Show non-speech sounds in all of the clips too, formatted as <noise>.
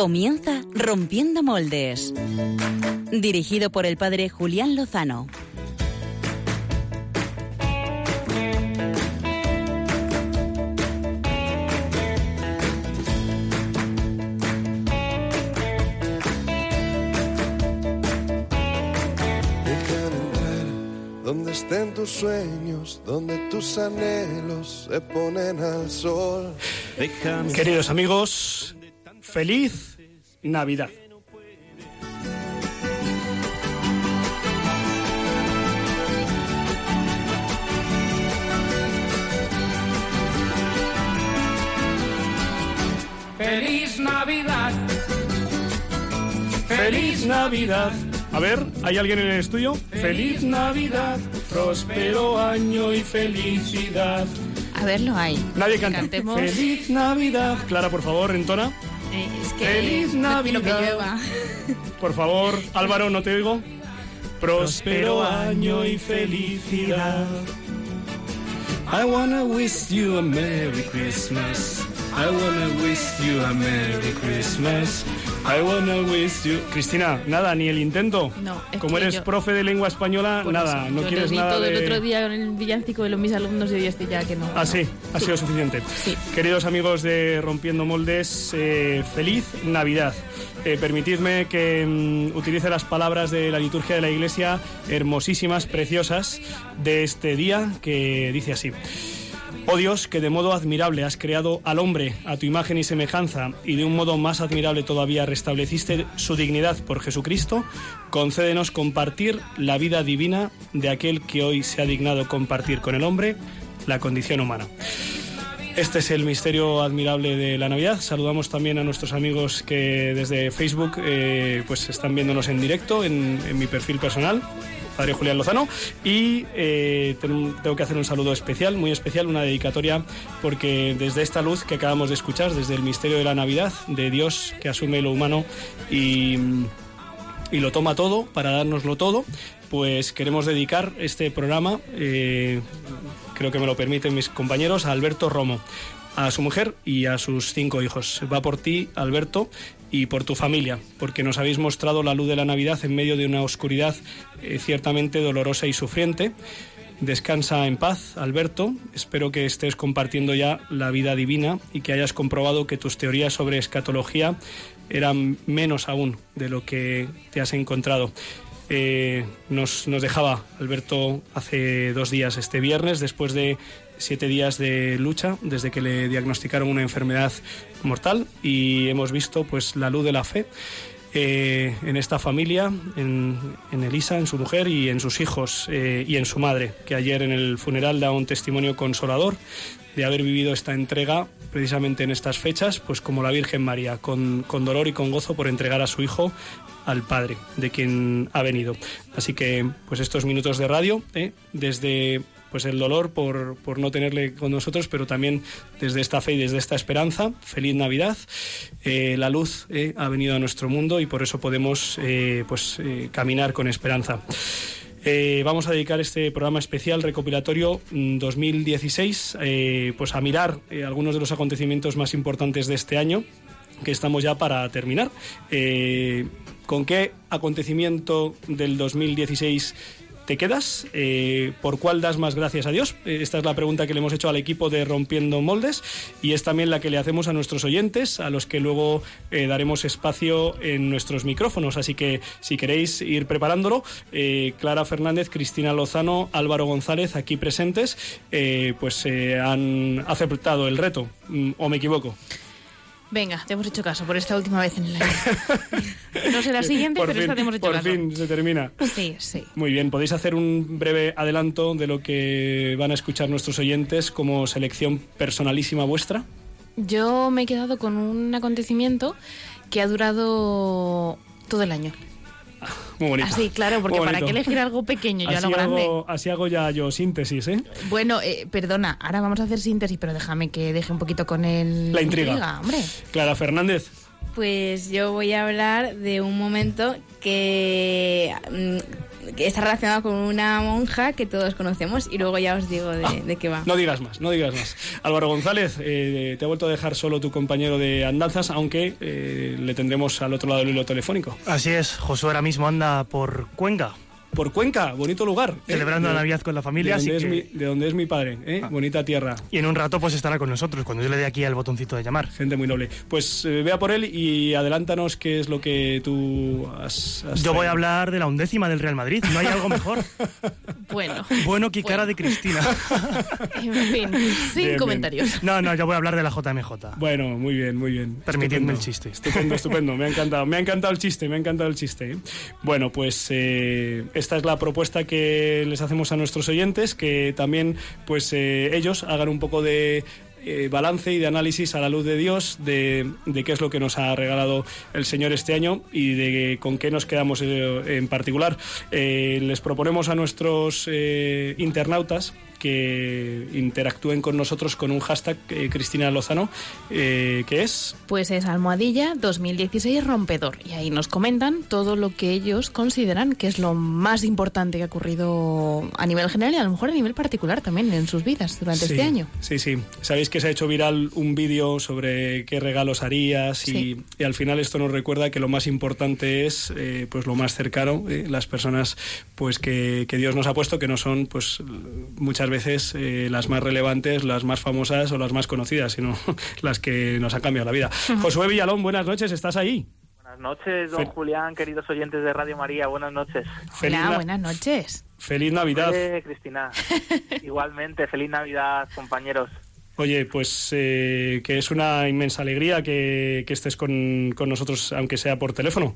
Comienza Rompiendo Moldes. Dirigido por el padre Julián Lozano. donde estén tus sueños, donde tus anhelos se ponen al sol. Queridos amigos, feliz Navidad. Feliz Navidad. Feliz Navidad. A ver, ¿hay alguien en el estudio? Feliz Navidad, próspero año y felicidad. A ver, lo hay. Nadie canta. cantemos. Feliz Navidad. Clara, por favor, entona. Eh, es que Feliz no quiero que Navidad. llueva. Por favor, Álvaro, no te oigo. Próspero año y felicidad. I wanna wish you a Merry Christmas. I wanna wish you a Merry Christmas. I wanna wish you. Cristina, nada, ni el intento. No, es Como que eres yo- profe de lengua española, Por nada, eso, no yo quieres nada todo de. el otro día en el villancico de los mis alumnos y estoy ya que no. Ah, sí, ha sido suficiente. Sí. Queridos amigos de Rompiendo Moldes, eh, feliz Navidad. Eh, permitidme que mm, utilice las palabras de la liturgia de la Iglesia, hermosísimas, preciosas, de este día, que dice así. Oh Dios, que de modo admirable has creado al hombre a tu imagen y semejanza, y de un modo más admirable todavía restableciste su dignidad por Jesucristo, concédenos compartir la vida divina de aquel que hoy se ha dignado compartir con el hombre la condición humana. Este es el misterio admirable de la Navidad. Saludamos también a nuestros amigos que desde Facebook eh, pues están viéndonos en directo en, en mi perfil personal. Padre Julián Lozano y eh, ten- tengo que hacer un saludo especial, muy especial, una dedicatoria porque desde esta luz que acabamos de escuchar, desde el misterio de la Navidad, de Dios que asume lo humano y, y lo toma todo para dárnoslo todo, pues queremos dedicar este programa, eh, creo que me lo permiten mis compañeros, a Alberto Romo, a su mujer y a sus cinco hijos. Va por ti, Alberto, y por tu familia, porque nos habéis mostrado la luz de la Navidad en medio de una oscuridad eh, ciertamente dolorosa y sufriente. Descansa en paz, Alberto. Espero que estés compartiendo ya la vida divina y que hayas comprobado que tus teorías sobre escatología eran menos aún de lo que te has encontrado. Eh, nos, nos dejaba Alberto hace dos días, este viernes, después de siete días de lucha, desde que le diagnosticaron una enfermedad mortal y hemos visto pues la luz de la fe eh, en esta familia, en, en Elisa, en su mujer y en sus hijos eh, y en su madre, que ayer en el funeral da un testimonio consolador de haber vivido esta entrega precisamente en estas fechas, pues como la Virgen María, con, con dolor y con gozo por entregar a su hijo al Padre, de quien ha venido. Así que, pues estos minutos de radio, ¿eh? desde pues el dolor por, por no tenerle con nosotros, pero también desde esta fe y desde esta esperanza. Feliz Navidad. Eh, la luz eh, ha venido a nuestro mundo y por eso podemos eh, pues, caminar con esperanza. Vamos a dedicar este programa especial recopilatorio mm, 2016 eh, pues a mirar algunos de los acontecimientos más importantes de este año que estamos ya para terminar. ¿Con qué acontecimiento del 2016 te quedas? Eh, ¿Por cuál das más gracias a Dios? Eh, esta es la pregunta que le hemos hecho al equipo de Rompiendo Moldes y es también la que le hacemos a nuestros oyentes, a los que luego eh, daremos espacio en nuestros micrófonos. Así que si queréis ir preparándolo, eh, Clara Fernández, Cristina Lozano, Álvaro González, aquí presentes, pues han aceptado el reto. Mm, ¿O me equivoco? Venga, te hemos hecho caso por esta última vez en el año. <laughs> No será la siguiente, por pero fin, esta te hemos hecho por caso. fin se termina. Sí, sí. Muy bien, podéis hacer un breve adelanto de lo que van a escuchar nuestros oyentes como selección personalísima vuestra. Yo me he quedado con un acontecimiento que ha durado todo el año. Muy bonito. Así, claro, porque para qué elegir algo pequeño yo a lo grande. hago, así hago ya yo síntesis, ¿eh? Bueno, eh, perdona, ahora vamos a hacer síntesis, pero déjame que deje un poquito con el La intriga. hombre. Clara Fernández. Pues yo voy a hablar de un momento que mm, que está relacionado con una monja que todos conocemos y luego ya os digo de, de qué va. No digas más, no digas más. Álvaro González, eh, te ha vuelto a dejar solo tu compañero de andanzas, aunque eh, le tendremos al otro lado del hilo telefónico. Así es, Josué ahora mismo anda por Cuenca. Por Cuenca, bonito lugar. ¿eh? Celebrando la Navidad con la familia. De donde, así es que- Ah. mi, de donde es mi padre, ¿eh? bonita tierra. Y en un rato pues estará con nosotros, cuando yo le dé aquí al botoncito de llamar. Gente muy noble. Pues eh, vea por él y adelántanos qué es lo que tú has. has Yo voy a hablar de la undécima del Real Madrid. ¿No hay algo mejor? <laughs> Bueno, Bueno, que cara de Cristina. <laughs> en fin, sin bien. comentarios. No, no, yo voy a hablar de la JMJ. Bueno, muy bien, muy bien. Permitidme Estupendo. el chiste. Estupendo, estupendo. Me ha encantado. Me ha encantado el chiste, me ha encantado el chiste. ¿eh? Bueno, pues eh, esta es la propuesta que les hacemos a nuestros oyentes, que también pues eh, ellos hagan un poco de eh, balance y de análisis a la luz de Dios de, qué es lo que nos ha regalado el Señor este año y de con qué nos quedamos eh, en particular. Les proponemos a nuestros internautas que interactúen con nosotros con un hashtag eh, Cristina Lozano, eh, que es Pues es almohadilla 2016 rompedor. Y ahí nos comentan todo lo que ellos consideran que es lo más importante que ha ocurrido a nivel general y a lo mejor a nivel particular también en sus vidas durante Sí, este año. Sí, sí. Sabéis que se ha hecho viral un vídeo sobre qué regalos harías y, Sí. y al final esto nos recuerda que lo más importante es eh, pues lo más cercano, eh, las personas pues que, que Dios nos ha puesto, que no son pues muchas veces eh, las más relevantes, las más famosas o las más conocidas, sino <laughs> las que nos han cambiado la vida. Josué Villalón, buenas noches, ¿estás ahí? Buenas noches, don Fe- Julián, queridos oyentes de Radio María, buenas noches. Feliz, Hola, na- buenas noches. feliz Navidad. Eh, Cristina, <laughs> igualmente, feliz Navidad, compañeros. Oye, pues eh, que es una inmensa alegría que, que estés con, con nosotros, aunque sea por teléfono.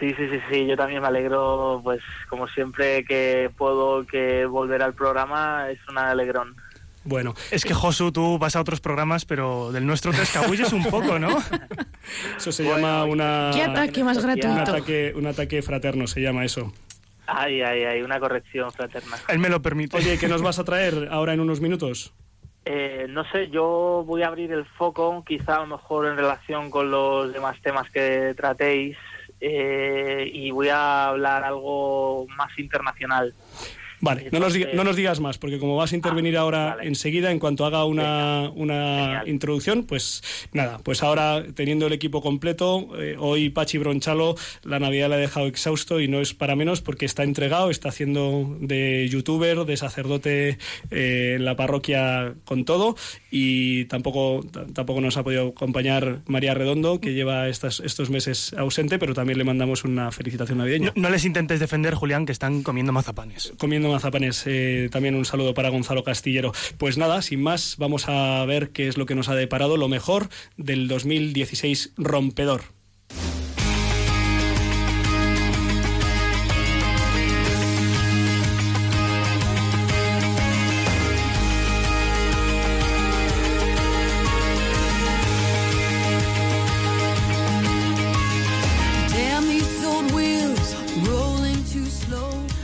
Sí, sí, sí, sí, yo también me alegro, pues como siempre que puedo que volver al programa, es un alegrón. Bueno, Es que Josu, tú vas a otros programas, pero del nuestro te escabulles un poco, ¿no? <laughs> eso se Bueno, llama una... ¿Qué ataque más Un gratuito? ataque, un ataque fraterno se llama eso. Ay, ay, ay, una corrección fraterna. Él me lo permite. Oye, ¿qué nos vas a traer ahora en unos minutos? Eh, no sé, yo voy a abrir el foco, quizá a lo mejor en relación con los demás temas que tratéis, eh, y voy a hablar algo más internacional. Vale, no nos, diga- no nos digas más, porque como vas a intervenir Ah, ahora vale. enseguida, en cuanto haga una, una Genial. introducción, pues nada, pues ahora teniendo el equipo completo, eh, hoy Pachi Bronchalo la Navidad la ha dejado exhausto y no es para menos porque está entregado, está haciendo de youtuber, de sacerdote eh, en la parroquia con todo y tampoco, tampoco nos ha podido acompañar María Redondo, que lleva estas, estos meses ausente, pero también le mandamos una felicitación navideña. No, no les intentes defender, Julián, que están comiendo mazapanes. comiendo mazapanes. Eh, también un saludo para Gonzalo Castillero. Pues nada, sin más, vamos a ver qué es lo que nos ha deparado lo mejor del 2016 rompedor.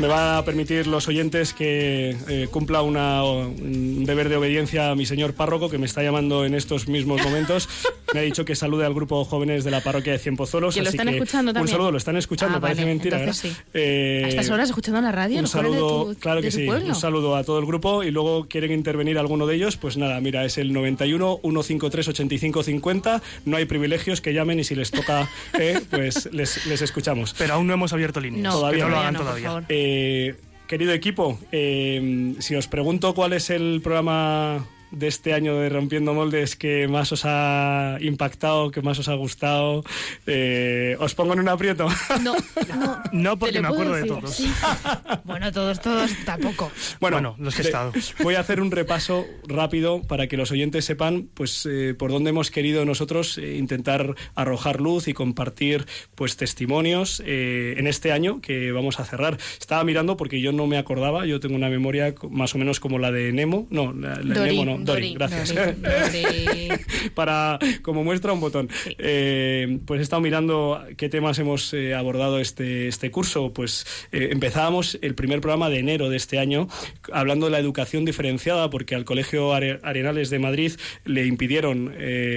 Me va a permitir los oyentes que eh, cumpla una, un deber de obediencia a mi señor párroco que me está llamando en estos mismos momentos. Me ha dicho que salude al grupo jóvenes de la parroquia de Cienpozuelos. Que lo así están escuchando Un también. saludo, lo están escuchando, Ah, parece vale, mentira, entonces ¿verdad? sí. Eh, ¿A estas horas escuchando la radio? un los jóvenes de saludo, tu- claro de que tu sí, pueblo? un saludo a todo el grupo y luego quieren intervenir alguno de ellos, pues nada, mira, es el 91 153 85 50, no hay privilegios que llamen y si les toca, eh, pues les, les escuchamos. Pero aún no hemos abierto líneas. No, Todavía no lo todavía hagan no, por todavía. Eh, querido equipo, eh, si os pregunto cuál es el programa de este año de Rompiendo Moldes que más os ha impactado, que más os ha gustado, eh, os pongo en un aprieto. No, <laughs> no. No, porque me acuerdo de todos. sí. <laughs> Bueno, todos, todos tampoco. Bueno, los que he estado. Voy a hacer un repaso rápido para que los oyentes sepan pues eh, por dónde hemos querido nosotros eh, intentar arrojar luz y compartir pues testimonios eh, en este año que vamos a cerrar. Estaba mirando porque yo no me acordaba, yo tengo una memoria más o menos como la de Nemo, no, la, la de Nemo no, Dori, Dori. gracias. <laughs> Para, como muestra, un botón. Eh, pues he estado mirando qué temas hemos eh, abordado este, este curso. Pues eh, empezábamos el primer programa de enero de este año hablando de la educación diferenciada, porque al Colegio Are- Arenales de Madrid le impidieron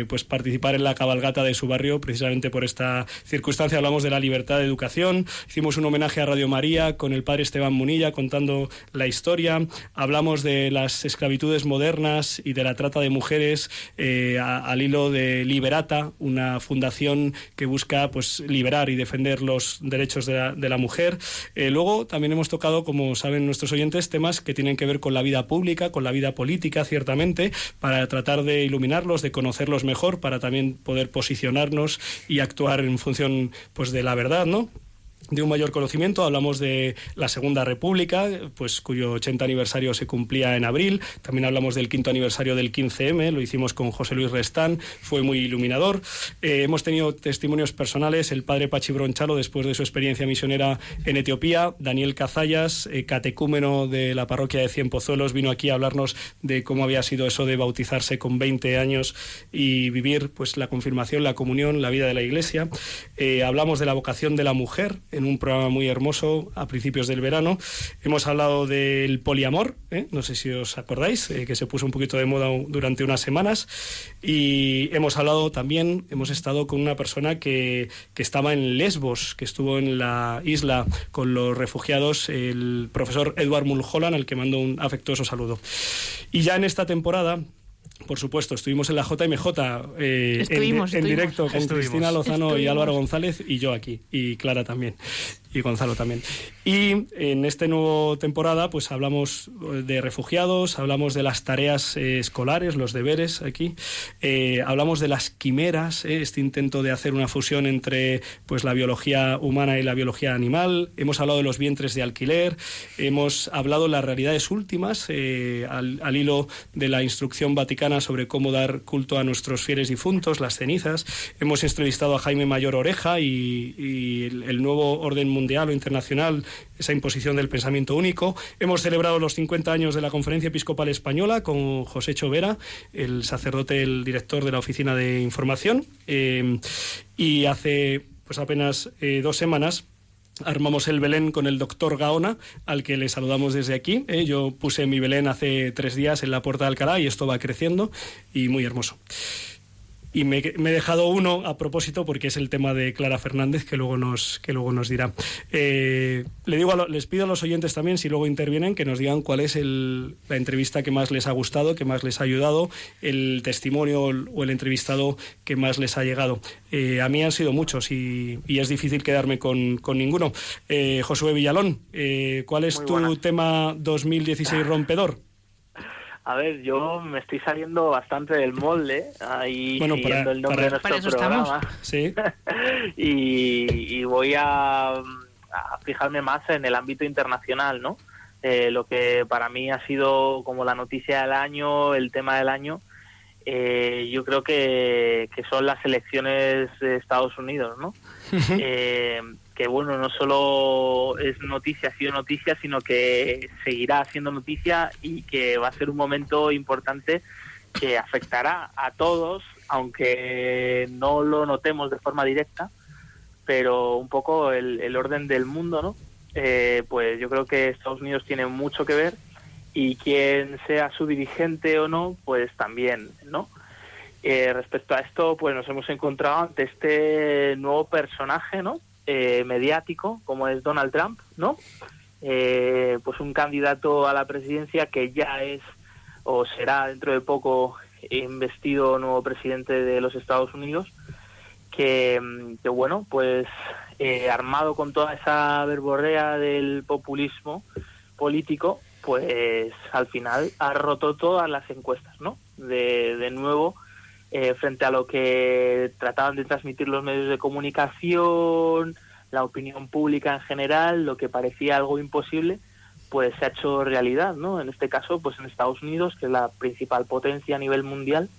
pues participar en la cabalgata de su barrio precisamente por esta circunstancia. Hablamos de la libertad de educación. Hicimos un homenaje a Radio María con el padre Esteban Munilla contando la historia. Hablamos de las esclavitudes modernas y de la trata de mujeres eh, al hilo de Liberata, una fundación que busca pues liberar y defender los derechos de la, de la mujer. Eh, luego también hemos tocado, como saben nuestros oyentes, temas que tienen que ver con la vida pública, con la vida política, ciertamente, para tratar de iluminarlos, de conocerlos mejor, para también poder posicionarnos y actuar en función pues de la verdad, ¿no? De un mayor conocimiento. Hablamos de la Segunda República, pues cuyo 80 aniversario se cumplía en abril. También hablamos del quinto aniversario del 15M, lo hicimos con José Luis Restán, fue muy iluminador. Eh, hemos tenido testimonios personales, el padre Pachi Bronchalo, después de su experiencia misionera en Etiopía, Daniel Cazallas, eh, catecúmeno de la parroquia de Cienpozuelos, vino aquí a hablarnos de cómo había sido eso de bautizarse con 20 años y vivir pues la confirmación, la comunión, la vida de la iglesia. Eh, hablamos de la vocación de la mujer en un programa muy hermoso a principios del verano. Hemos hablado del poliamor, ¿eh? no sé si os acordáis, eh, que se puso un poquito de moda durante unas semanas. Y hemos hablado también, hemos estado con una persona que, que estaba en Lesbos, que estuvo en la isla con los refugiados, el profesor Edward Mulholland, al que mando un afectuoso saludo. Y ya en esta temporada, por supuesto, estuvimos en la JMJ eh, en- Estuvimos, en, estuvimos. directo con Estuvimos. Cristina Lozano y. Álvaro González y yo aquí, y Clara también, y Gonzalo también. Y en esta nueva temporada, pues hablamos de refugiados, hablamos de las tareas eh, escolares, los deberes aquí, eh, hablamos de las quimeras, eh, este intento de hacer una fusión entre pues la biología humana y la biología animal, hemos hablado de los vientres de alquiler, hemos hablado de las realidades últimas al, al hilo de la instrucción vaticana sobre cómo dar culto a nuestros fieles difuntos, las cenizas. Hemos entrevistado a Jaime Mayor Oreja y, y el nuevo orden mundial o internacional, esa imposición del pensamiento único. Hemos celebrado los 50 años de la Conferencia Episcopal Española con José Chovera, el sacerdote, el director de la Oficina de Información. Eh, y hace pues apenas eh, dos semanas Armamos el Belén con el doctor Gaona, al que le saludamos desde aquí. ¿eh? Yo puse mi Belén hace tres días en la Puerta de Alcalá y esto va creciendo y muy hermoso. Y me, me he dejado uno a propósito porque es el tema de Clara Fernández que luego nos, que luego nos dirá. Eh, le digo a lo- les pido a los oyentes también, si luego intervienen, que nos digan cuál es el- la entrevista que más les ha gustado, que más les ha ayudado, el testimonio o el- o el entrevistado que más les ha llegado. Eh, a mí han sido muchos y, y es difícil quedarme con, con ninguno. Eh, Josué Villalón, eh, ¿cuál es Muy tu buenas. tema 2016 rompedor? A ver, yo me estoy saliendo bastante del molde, ahí Bueno, siguiendo para- el nombre para- de nuestro programa. Sí. <laughs> y, y voy a, a fijarme más en el ámbito internacional, ¿no? Eh, lo que para mí ha sido como la noticia del año, el tema del año, eh, yo creo que, que son las elecciones de Estados Unidos, ¿no? Eh, que bueno, no solo es noticia, ha sido noticia, sino que seguirá siendo noticia y que va a ser un momento importante que afectará a todos, aunque no lo notemos de forma directa, pero un poco el, el orden del mundo, ¿no? Eh, pues yo creo que Estados Unidos tiene mucho que ver y quien sea su dirigente o no, pues también, ¿no? Eh, respecto a esto, pues nos hemos encontrado ante este nuevo personaje, ¿no? Eh, mediático, como es Donald Trump, ¿no? Eh, pues un candidato a la presidencia que ya es o será dentro de poco investido nuevo presidente de los Estados Unidos, que, mm, bueno, pues eh, armado con toda esa verborrea del populismo político, pues al final ha roto todas las encuestas, ¿no? De nuevo, eh, frente a lo que trataban de transmitir los medios de comunicación, la opinión pública en general, lo que parecía algo imposible, pues se ha hecho realidad, ¿no? En este caso, pues en Estados Unidos, que es la principal potencia a nivel mundial.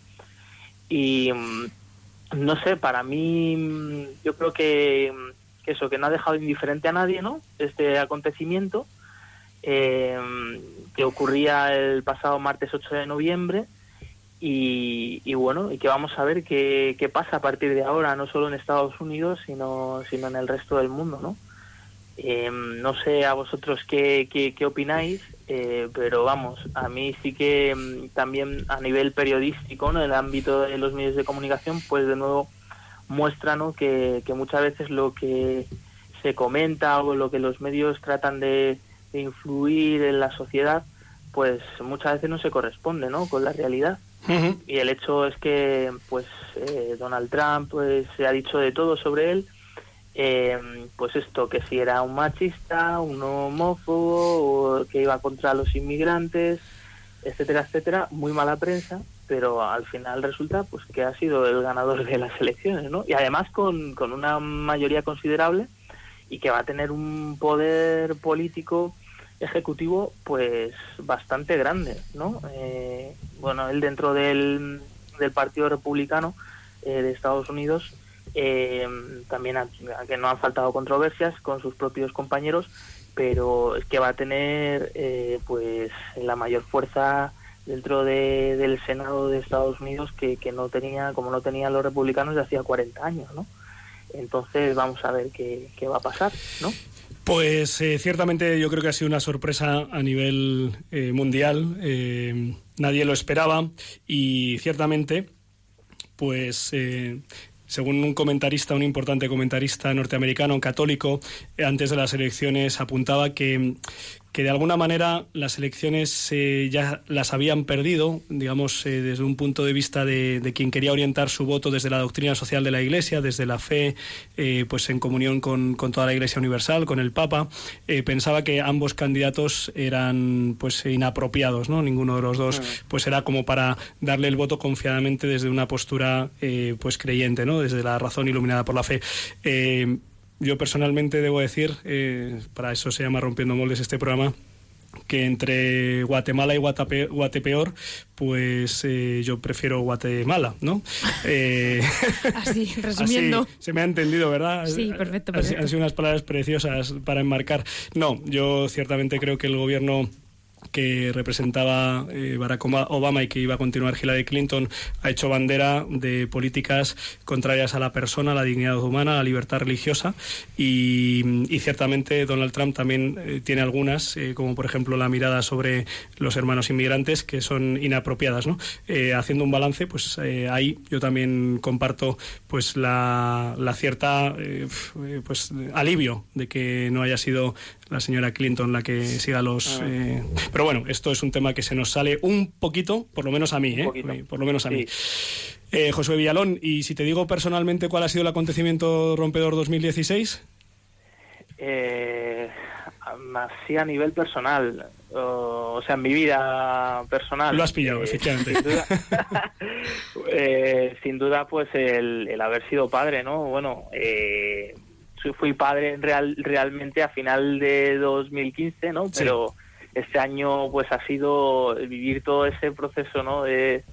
Y mm, no sé, para mí, mm, yo creo que, mm, eso, que no ha dejado indiferente a nadie, ¿no? Este acontecimiento eh, que ocurría el pasado martes 8 de noviembre y, y bueno, y que vamos a ver qué, pasa a partir de ahora, no solo en Estados Unidos, sino, sino en el resto del mundo, ¿no? Eh, no sé a vosotros qué, qué, opináis, eh, pero vamos, a mí sí que mm, también a nivel periodístico, ¿no? en el ámbito de los medios de comunicación, pues de nuevo muestra ¿no? que, muchas veces lo que se comenta o lo que los medios tratan de influir en la sociedad, pues muchas veces no se corresponde ¿no? con la realidad. Y el hecho es que pues eh, Donald Trump pues se ha dicho de todo sobre él eh, pues esto, que si era un machista, un homófobo, que iba contra los inmigrantes, etcétera, etcétera, muy mala prensa, pero al final resulta pues que ha sido el ganador de las elecciones, ¿no? Y además con, con una mayoría considerable y que va a tener un poder político ejecutivo pues bastante grande, ¿no? Eh, bueno, él dentro del, del Partido Republicano eh, de Estados Unidos eh, también a, a que no han faltado controversias con sus propios compañeros, pero es que va a tener eh, pues la mayor fuerza dentro de, del Senado de Estados Unidos que, que no tenía, como no tenían los republicanos de hacía 40 años, ¿no? Entonces vamos a ver qué, qué va a pasar, ¿no? Pues eh, ciertamente yo creo que ha sido una sorpresa a nivel eh, mundial. Eh, nadie lo esperaba y ciertamente, pues según un comentarista, un importante comentarista norteamericano católico, antes de las elecciones apuntaba que, que de alguna manera las elecciones eh, ya las habían perdido, digamos, eh, desde un punto de vista de, de, quien quería orientar su voto desde la doctrina social de la Iglesia, desde la fe, eh, pues en comunión con, con, toda la Iglesia Universal, con el Papa, pensaba que ambos candidatos eran pues inapropiados, ¿no? Ninguno de los dos, pues era como para darle el voto confiadamente desde una postura pues creyente, ¿no? Desde la razón iluminada por la fe. Yo personalmente debo decir, eh, para eso se llama Rompiendo Moldes este programa, que entre Guatemala y Guatape, Guatepeor, pues eh, yo prefiero Guatemala, ¿no? Eh, <laughs> <laughs> así, resumiendo. Así, se me ha entendido, ¿verdad? Sí, perfecto, perfecto. Han sido unas palabras preciosas para enmarcar. No, yo ciertamente creo que el gobierno que representaba eh, Barack Obama y que iba a continuar Hillary Clinton ha hecho bandera de políticas contrarias a la persona, a la dignidad humana, a la libertad religiosa y, y ciertamente Donald Trump también eh, tiene algunas, eh, como por ejemplo la mirada sobre los hermanos inmigrantes que son inapropiadas. ¿no? Haciendo un balance, pues ahí yo también comparto pues la, la cierta pues alivio de que no haya sido la señora Clinton la que siga los... Pero bueno, esto es un tema que se nos sale un poquito, por lo menos a mí, ¿eh? Por lo menos a sí. mí. Eh, Josué Villalón, y si te digo personalmente cuál ha sido el acontecimiento rompedor 2016? Eh, así a nivel personal, o, sea, en mi vida personal. Lo has pillado, eh, efectivamente. Sin duda, <laughs> eh, sin duda, pues el, el, haber sido padre, ¿no? Bueno, eh, fui padre real, realmente a final de 2015, ¿no? Pero. Este año pues ha sido vivir todo ese proceso, ¿no? De,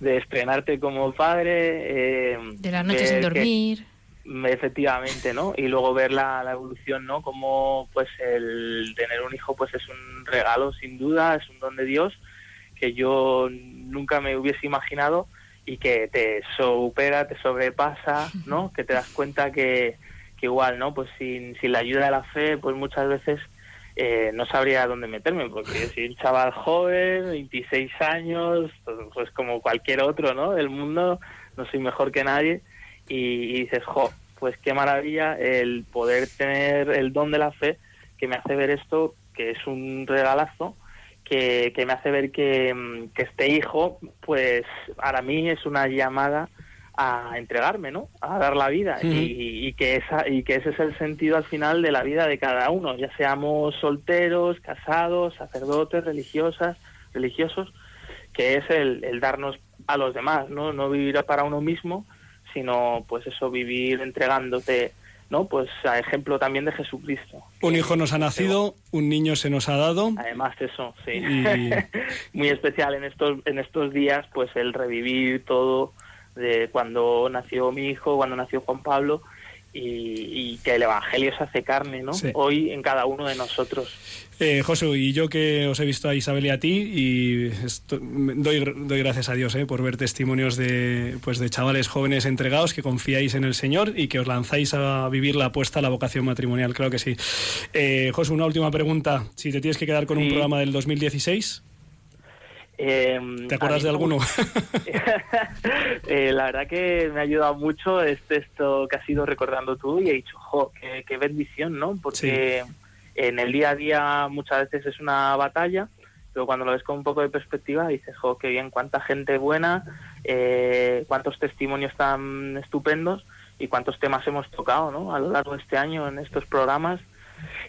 de estrenarte como padre. Eh, de la noche sin dormir. Que, efectivamente, ¿no? Y luego ver la, la, evolución, ¿no? Como pues el tener un hijo pues es un regalo sin duda, es un don de Dios que yo nunca me hubiese imaginado y que te supera, te sobrepasa, ¿no? <laughs> Que te das cuenta que que igual, ¿no? Pues sin, sin la ayuda de la fe, pues muchas veces eh, no sabría dónde meterme, porque soy un chaval joven, 26 años, pues, como cualquier otro, ¿no? Del mundo, no soy mejor que nadie, y, y, dices, jo, pues qué maravilla el poder tener el don de la fe que me hace ver esto, que es un regalazo, que, que me hace ver que, que este hijo, pues para mí es una llamada a entregarme, ¿no? A dar la vida y, y, que esa y que ese es el sentido al final de la vida de cada uno, ya seamos solteros, casados, sacerdotes, religiosas, religiosos, que es el, el darnos a los demás, ¿no? No vivir para uno mismo, sino pues eso vivir entregándote ¿no? Pues a ejemplo también de Jesucristo. Un hijo nos ha nacido, un niño se nos ha dado. Además eso, sí. Y... <laughs> Muy especial en estos en estos días, pues el revivir todo de cuando nació mi hijo, cuando nació Juan Pablo y, y que el Evangelio se hace carne, ¿no? Sí. Hoy en cada uno de nosotros. Eh, Josu, y yo que os he visto a Isabel y a ti, y esto- doy, doy gracias a Dios eh, por ver testimonios de, pues de chavales jóvenes entregados que confiáis en el Señor y que os lanzáis a vivir la apuesta a la vocación matrimonial, claro que sí. Eh, Josu, una última pregunta. Si te tienes que quedar con un programa del 2016, Eh, ¿te acuerdas de alguno? <laughs> <laughs> Eh, la verdad que me ha ayudado mucho este esto que has ido recordando tú y he dicho, jo, qué, qué bendición, ¿no? Porque en el día a día muchas veces es una batalla, pero cuando lo ves con un poco de perspectiva dices, jo, qué bien, cuánta gente buena, eh, cuántos testimonios tan estupendos y cuántos temas hemos tocado, ¿no? A lo largo de este año en estos programas.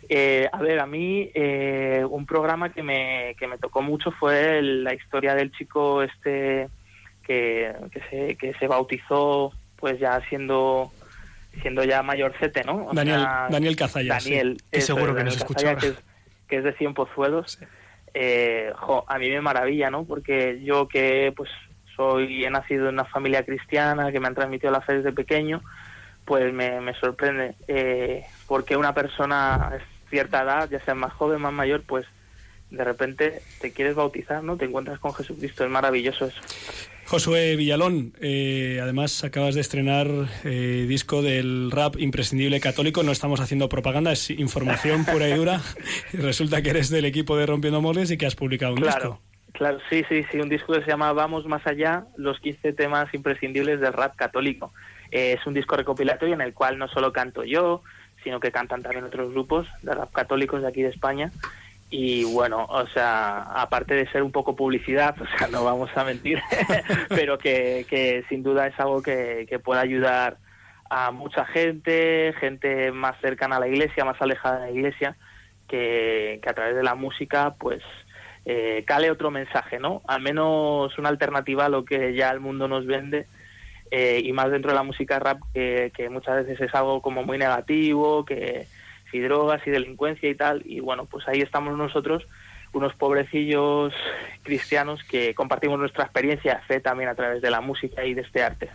Eh, a ver, a mí eh, un programa que me, que me tocó mucho fue el- la historia del chico este que, que, se, que se bautizó pues ya siendo siendo ya mayorcete, ¿no? O Daniel, sea, Daniel Cazalla. sí. Daniel, Que eso seguro es, que nos Daniel escucha Cazalla, que es, que es de Cien Pozuelos. Eh, jo, a mí me maravilla, ¿no? Porque yo que pues soy he nacido en una familia cristiana que me han transmitido la fe desde pequeño, pues me, me sorprende eh, porque una persona a cierta edad, ya sea más joven, más mayor, pues de repente te quieres bautizar, ¿no? Te encuentras con Jesucristo, es maravilloso eso. Josué Villalón, eh, además acabas de estrenar eh, disco del rap imprescindible católico. No estamos haciendo propaganda, es información pura y dura. <laughs> Resulta que eres del equipo de Rompiendo Moldes y que has publicado un Claro, disco. claro, sí, sí, sí, un disco que se llama Vamos más allá, los 15 temas imprescindibles del rap católico. Es un disco recopilatorio en el cual no solo canto yo, sino que cantan también otros grupos de rap católicos de aquí de España. Y bueno, o sea, aparte de ser un poco publicidad, <laughs> o sea, no vamos a mentir, <laughs> pero que, que sin duda es algo que, que puede ayudar a mucha gente, gente más cercana a la iglesia, más alejada de la iglesia, que, que a través de la música, pues, eh, cale otro mensaje, ¿no? Al menos una alternativa a lo que ya el mundo nos vende eh, y más dentro de la música rap que, que muchas veces es algo como muy negativo, que si drogas y delincuencia y tal, y bueno, pues ahí estamos nosotros, unos pobrecillos cristianos que compartimos nuestra experiencia fe también a través de la música y de este arte.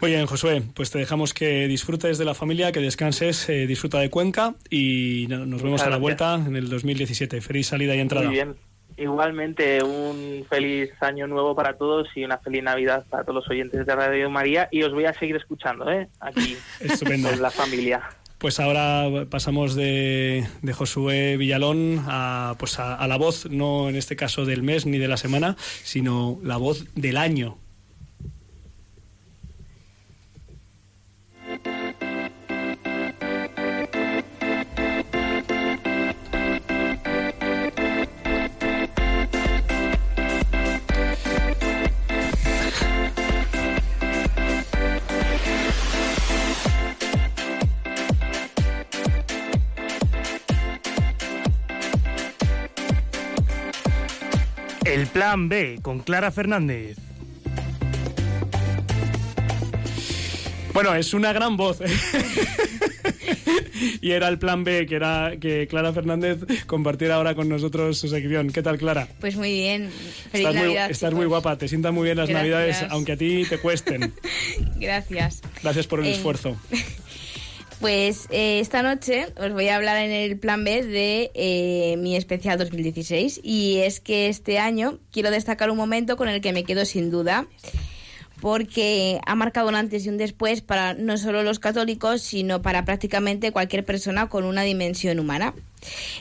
Muy bien, Josué, pues te dejamos que disfrutes de la familia, que descanses, eh, disfruta de Cuenca y no- nos vemos a la gracias. vuelta en el 2017. Feliz salida y entrada. Muy bien. Igualmente, un feliz año nuevo para todos y una feliz Navidad para todos los oyentes de Radio María. Y os voy a seguir escuchando, ¿eh? Aquí, <laughs> Estupendo. con la familia. Pues ahora pasamos de, de Josué Villalón a, pues a, a la voz, no en este caso del mes ni de la semana, sino la voz del año. Plan B con Clara Fernández. Bueno, es una gran voz. <laughs> y era el plan B, que era que Clara Fernández compartiera ahora con nosotros su sección. ¿Qué tal, Clara? Pues muy bien. Feliz Estás, muy, Navidad. estás chicos. muy guapa, te sientan muy bien las Gracias. navidades, aunque a ti te cuesten. <laughs> Gracias. Gracias por el Eh, esfuerzo. <laughs> Pues eh, esta noche os voy a hablar en el plan B de eh, mi especial 2016 y es que este año quiero destacar un momento con el que me quedo sin duda porque ha marcado un antes y un después para no solo los católicos, sino para prácticamente cualquier persona con una dimensión humana.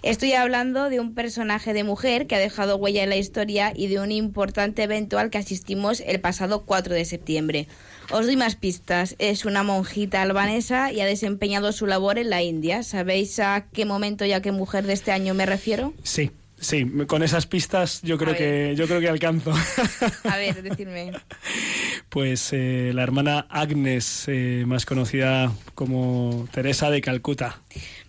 Estoy hablando de un personaje de mujer que ha dejado huella en la historia y de un importante evento al que asistimos el pasado 4 de septiembre. Os doy más pistas. Es una monjita albanesa y ha desempeñado su labor en la India. ¿Sabéis a qué momento y a qué mujer de este año me refiero? Sí, sí, con esas pistas yo creo que yo creo que alcanzo. A ver, decidme. <laughs> Pues eh, la hermana Agnes, eh, más conocida como Teresa de Calcuta.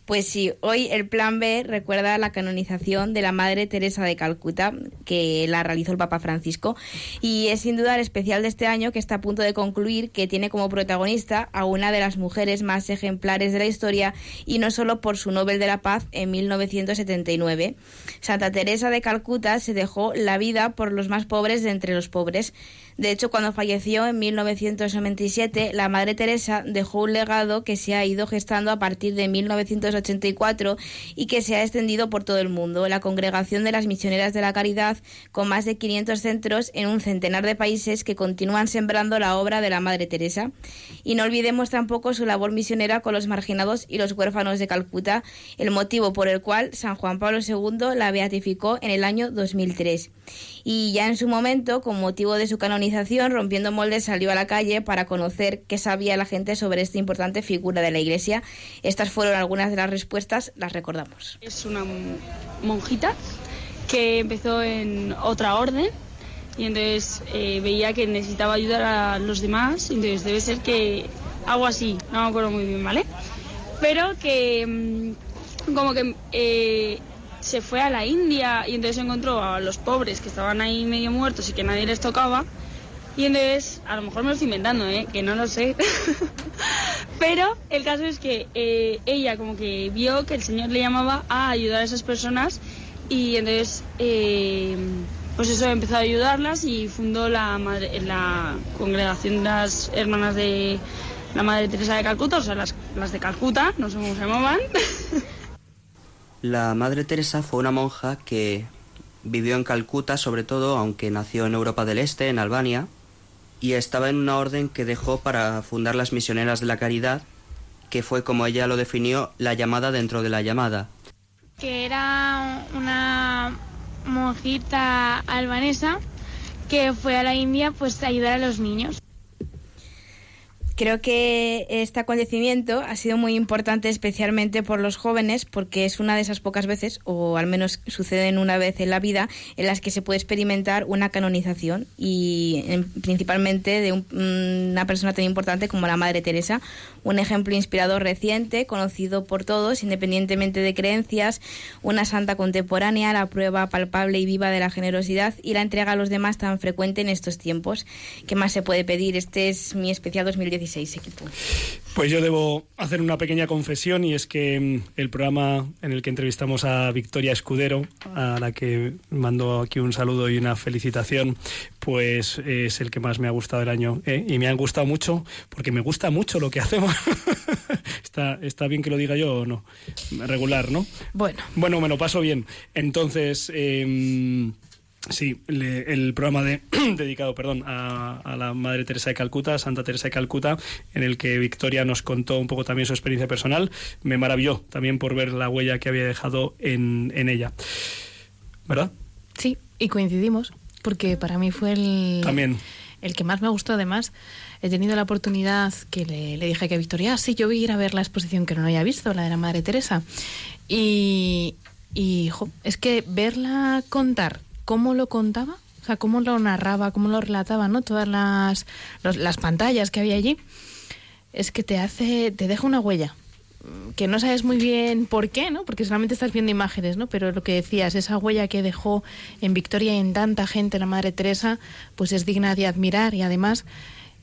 Pues sí, hoy el Plan B recuerda la canonización de la Madre Teresa de Calcuta, que la realizó el Papa Francisco, y es sin duda el especial de este año que está a punto de concluir, que tiene como protagonista a una de las mujeres más ejemplares de la historia, y no solo por su Nobel de la Paz en 1979. Santa Teresa de Calcuta se dejó la vida por los más pobres de entre los pobres. De hecho, cuando falleció en 1997, la Madre Teresa dejó un legado que se ha ido gestando a partir de 1984 y que se ha extendido por todo el mundo. La Congregación de las Misioneras de la Caridad, con más de 500 centros en un centenar de países que continúan sembrando la obra de la Madre Teresa. Y no olvidemos tampoco su labor misionera con los marginados y los huérfanos de Calcuta, el motivo por el cual San Juan Pablo II la beatificó en el año 2003 y ya en su momento, con motivo de su canonización, Rompiendo Moldes salió a la calle para conocer qué sabía la gente sobre esta importante figura de la Iglesia. Estas fueron algunas de las respuestas, las recordamos. Es una monjita que empezó en otra orden y entonces eh, veía que necesitaba ayudar a los demás, entonces debe ser que algo así, no me acuerdo muy bien, ¿vale? Pero que mm, como que eh, se fue a la India y entonces encontró a los pobres que estaban ahí medio muertos y que nadie les tocaba. Y entonces, a lo mejor me lo estoy inventando, ¿eh? que no lo sé. <laughs> Pero el caso es que eh, ella como que vio que el Señor le llamaba a ayudar a esas personas y entonces, eh, pues eso, empezó a ayudarlas y fundó la, la congregación de las hermanas de la Madre Teresa de Calcuta, o sea, las, las de Calcuta, no sé cómo se llamaban. <laughs> La Madre Teresa fue una monja que vivió en Calcuta sobre todo, aunque nació en Europa del Este, en Albania, y estaba en una orden que dejó para fundar las misioneras de la caridad, que fue como ella lo definió, la llamada dentro de la llamada. Que era una monjita albanesa que fue a la India pues a ayudar a los niños. Creo que este acontecimiento ha sido muy importante especialmente por los jóvenes porque es una de esas pocas veces, o al menos suceden una vez en la vida, en las que se puede experimentar una canonización y principalmente de una persona tan importante como la Madre Teresa, un ejemplo inspirador reciente, conocido por todos, independientemente de creencias, una santa contemporánea, la prueba palpable y viva de la generosidad y la entrega a los demás tan frecuente en estos tiempos. ¿Qué más se puede pedir? Este es mi especial 2016 equipo. Pues yo debo hacer una pequeña confesión y es que mm, el programa en el que entrevistamos a Victoria Escudero, a la que mando aquí un saludo y una felicitación, pues es el que más me ha gustado el año. ¿eh? Y me han gustado mucho porque me gusta mucho lo que <laughs> hacemos. está, está bien que lo diga yo o no. Regular, ¿no? Bueno. Bueno, me lo paso bien. Entonces... Eh, Sí, el programa de, <clears throat> dedicado perdón, a, la Madre Teresa de Calcuta, Santa Teresa de Calcuta, en el que Victoria nos contó un poco también su experiencia personal, me maravilló también por ver la huella que había dejado en, en ella. ¿Verdad? Sí, y coincidimos, porque para mí fue el, también. el que más me gustó además. He tenido la oportunidad que le, le dije que a Victoria, sí, yo voy a ir a ver la exposición que no había visto, la de la Madre Teresa. Y, y es que verla contar cómo lo contaba, o sea, cómo lo narraba, cómo lo relataba, ¿no? Todas las, las pantallas que había allí, es que te hace, te deja una huella que no sabes muy bien por qué, ¿no? Porque solamente estás viendo imágenes, ¿no? Pero lo que decías, esa huella que dejó en Victoria y en tanta gente la Madre Teresa, pues es digna de admirar y además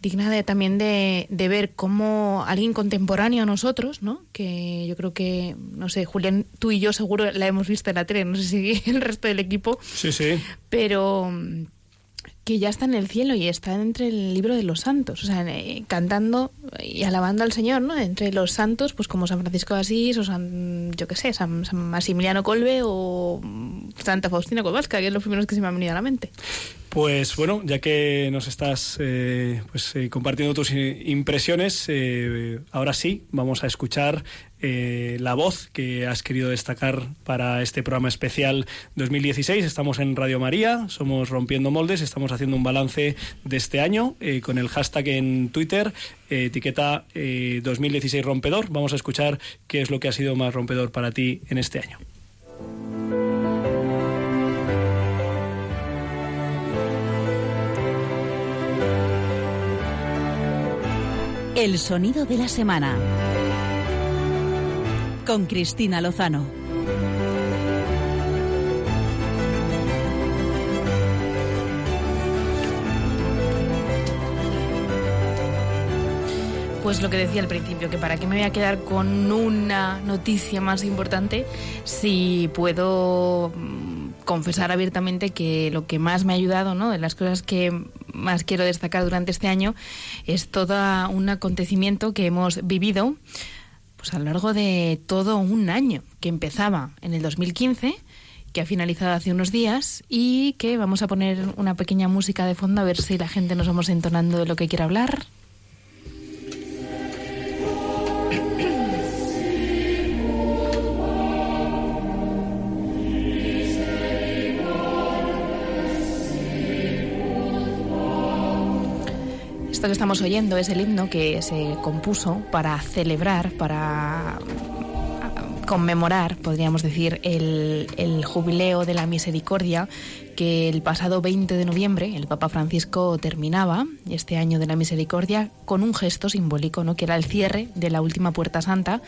digna de, también de, de, ver cómo alguien contemporáneo a nosotros, ¿no? Que yo creo que, no sé, Julián, tú y yo seguro la hemos visto en la tele, no sé si <laughs> el resto del equipo. Sí, sí. Pero que ya está en el cielo y está entre el libro de los santos, o sea, eh, cantando y alabando al Señor, ¿no? Entre los santos, pues como San Francisco de Asís o San, yo qué sé, San, San Maximiliano Colbe o Santa Faustina Kowalska, que es lo primero que se me ha venido a la mente. Pues bueno, ya que nos estás eh, pues, eh, compartiendo tus impresiones, eh, ahora sí vamos a escuchar la voz que has querido destacar para este programa especial 2016. Estamos en Radio María, somos Rompiendo Moldes, estamos haciendo un balance de este año con el hashtag en Twitter, etiqueta 2016 rompedor. Vamos a escuchar qué es lo que ha sido más rompedor para ti en este año. El sonido de la semana. con Cristina Lozano. Pues lo que decía al principio, que para qué me voy a quedar con una noticia más importante si puedo mm, confesar abiertamente que lo que más me ha ayudado, ¿no? de las cosas que más quiero destacar durante este año, es todo un acontecimiento que hemos vivido pues a lo largo de todo un año, que empezaba en el 2015 que ha finalizado hace unos días y que vamos a poner una pequeña música de fondo a ver si la gente nos vamos entonando de lo que quiere hablar. Esto que estamos oyendo es el himno que se compuso para celebrar, para conmemorar, podríamos decir, el, jubileo de la misericordia que el pasado 20 de noviembre el Papa Francisco terminaba este año de la misericordia con un gesto simbólico, ¿no? que era el cierre de la última puerta santa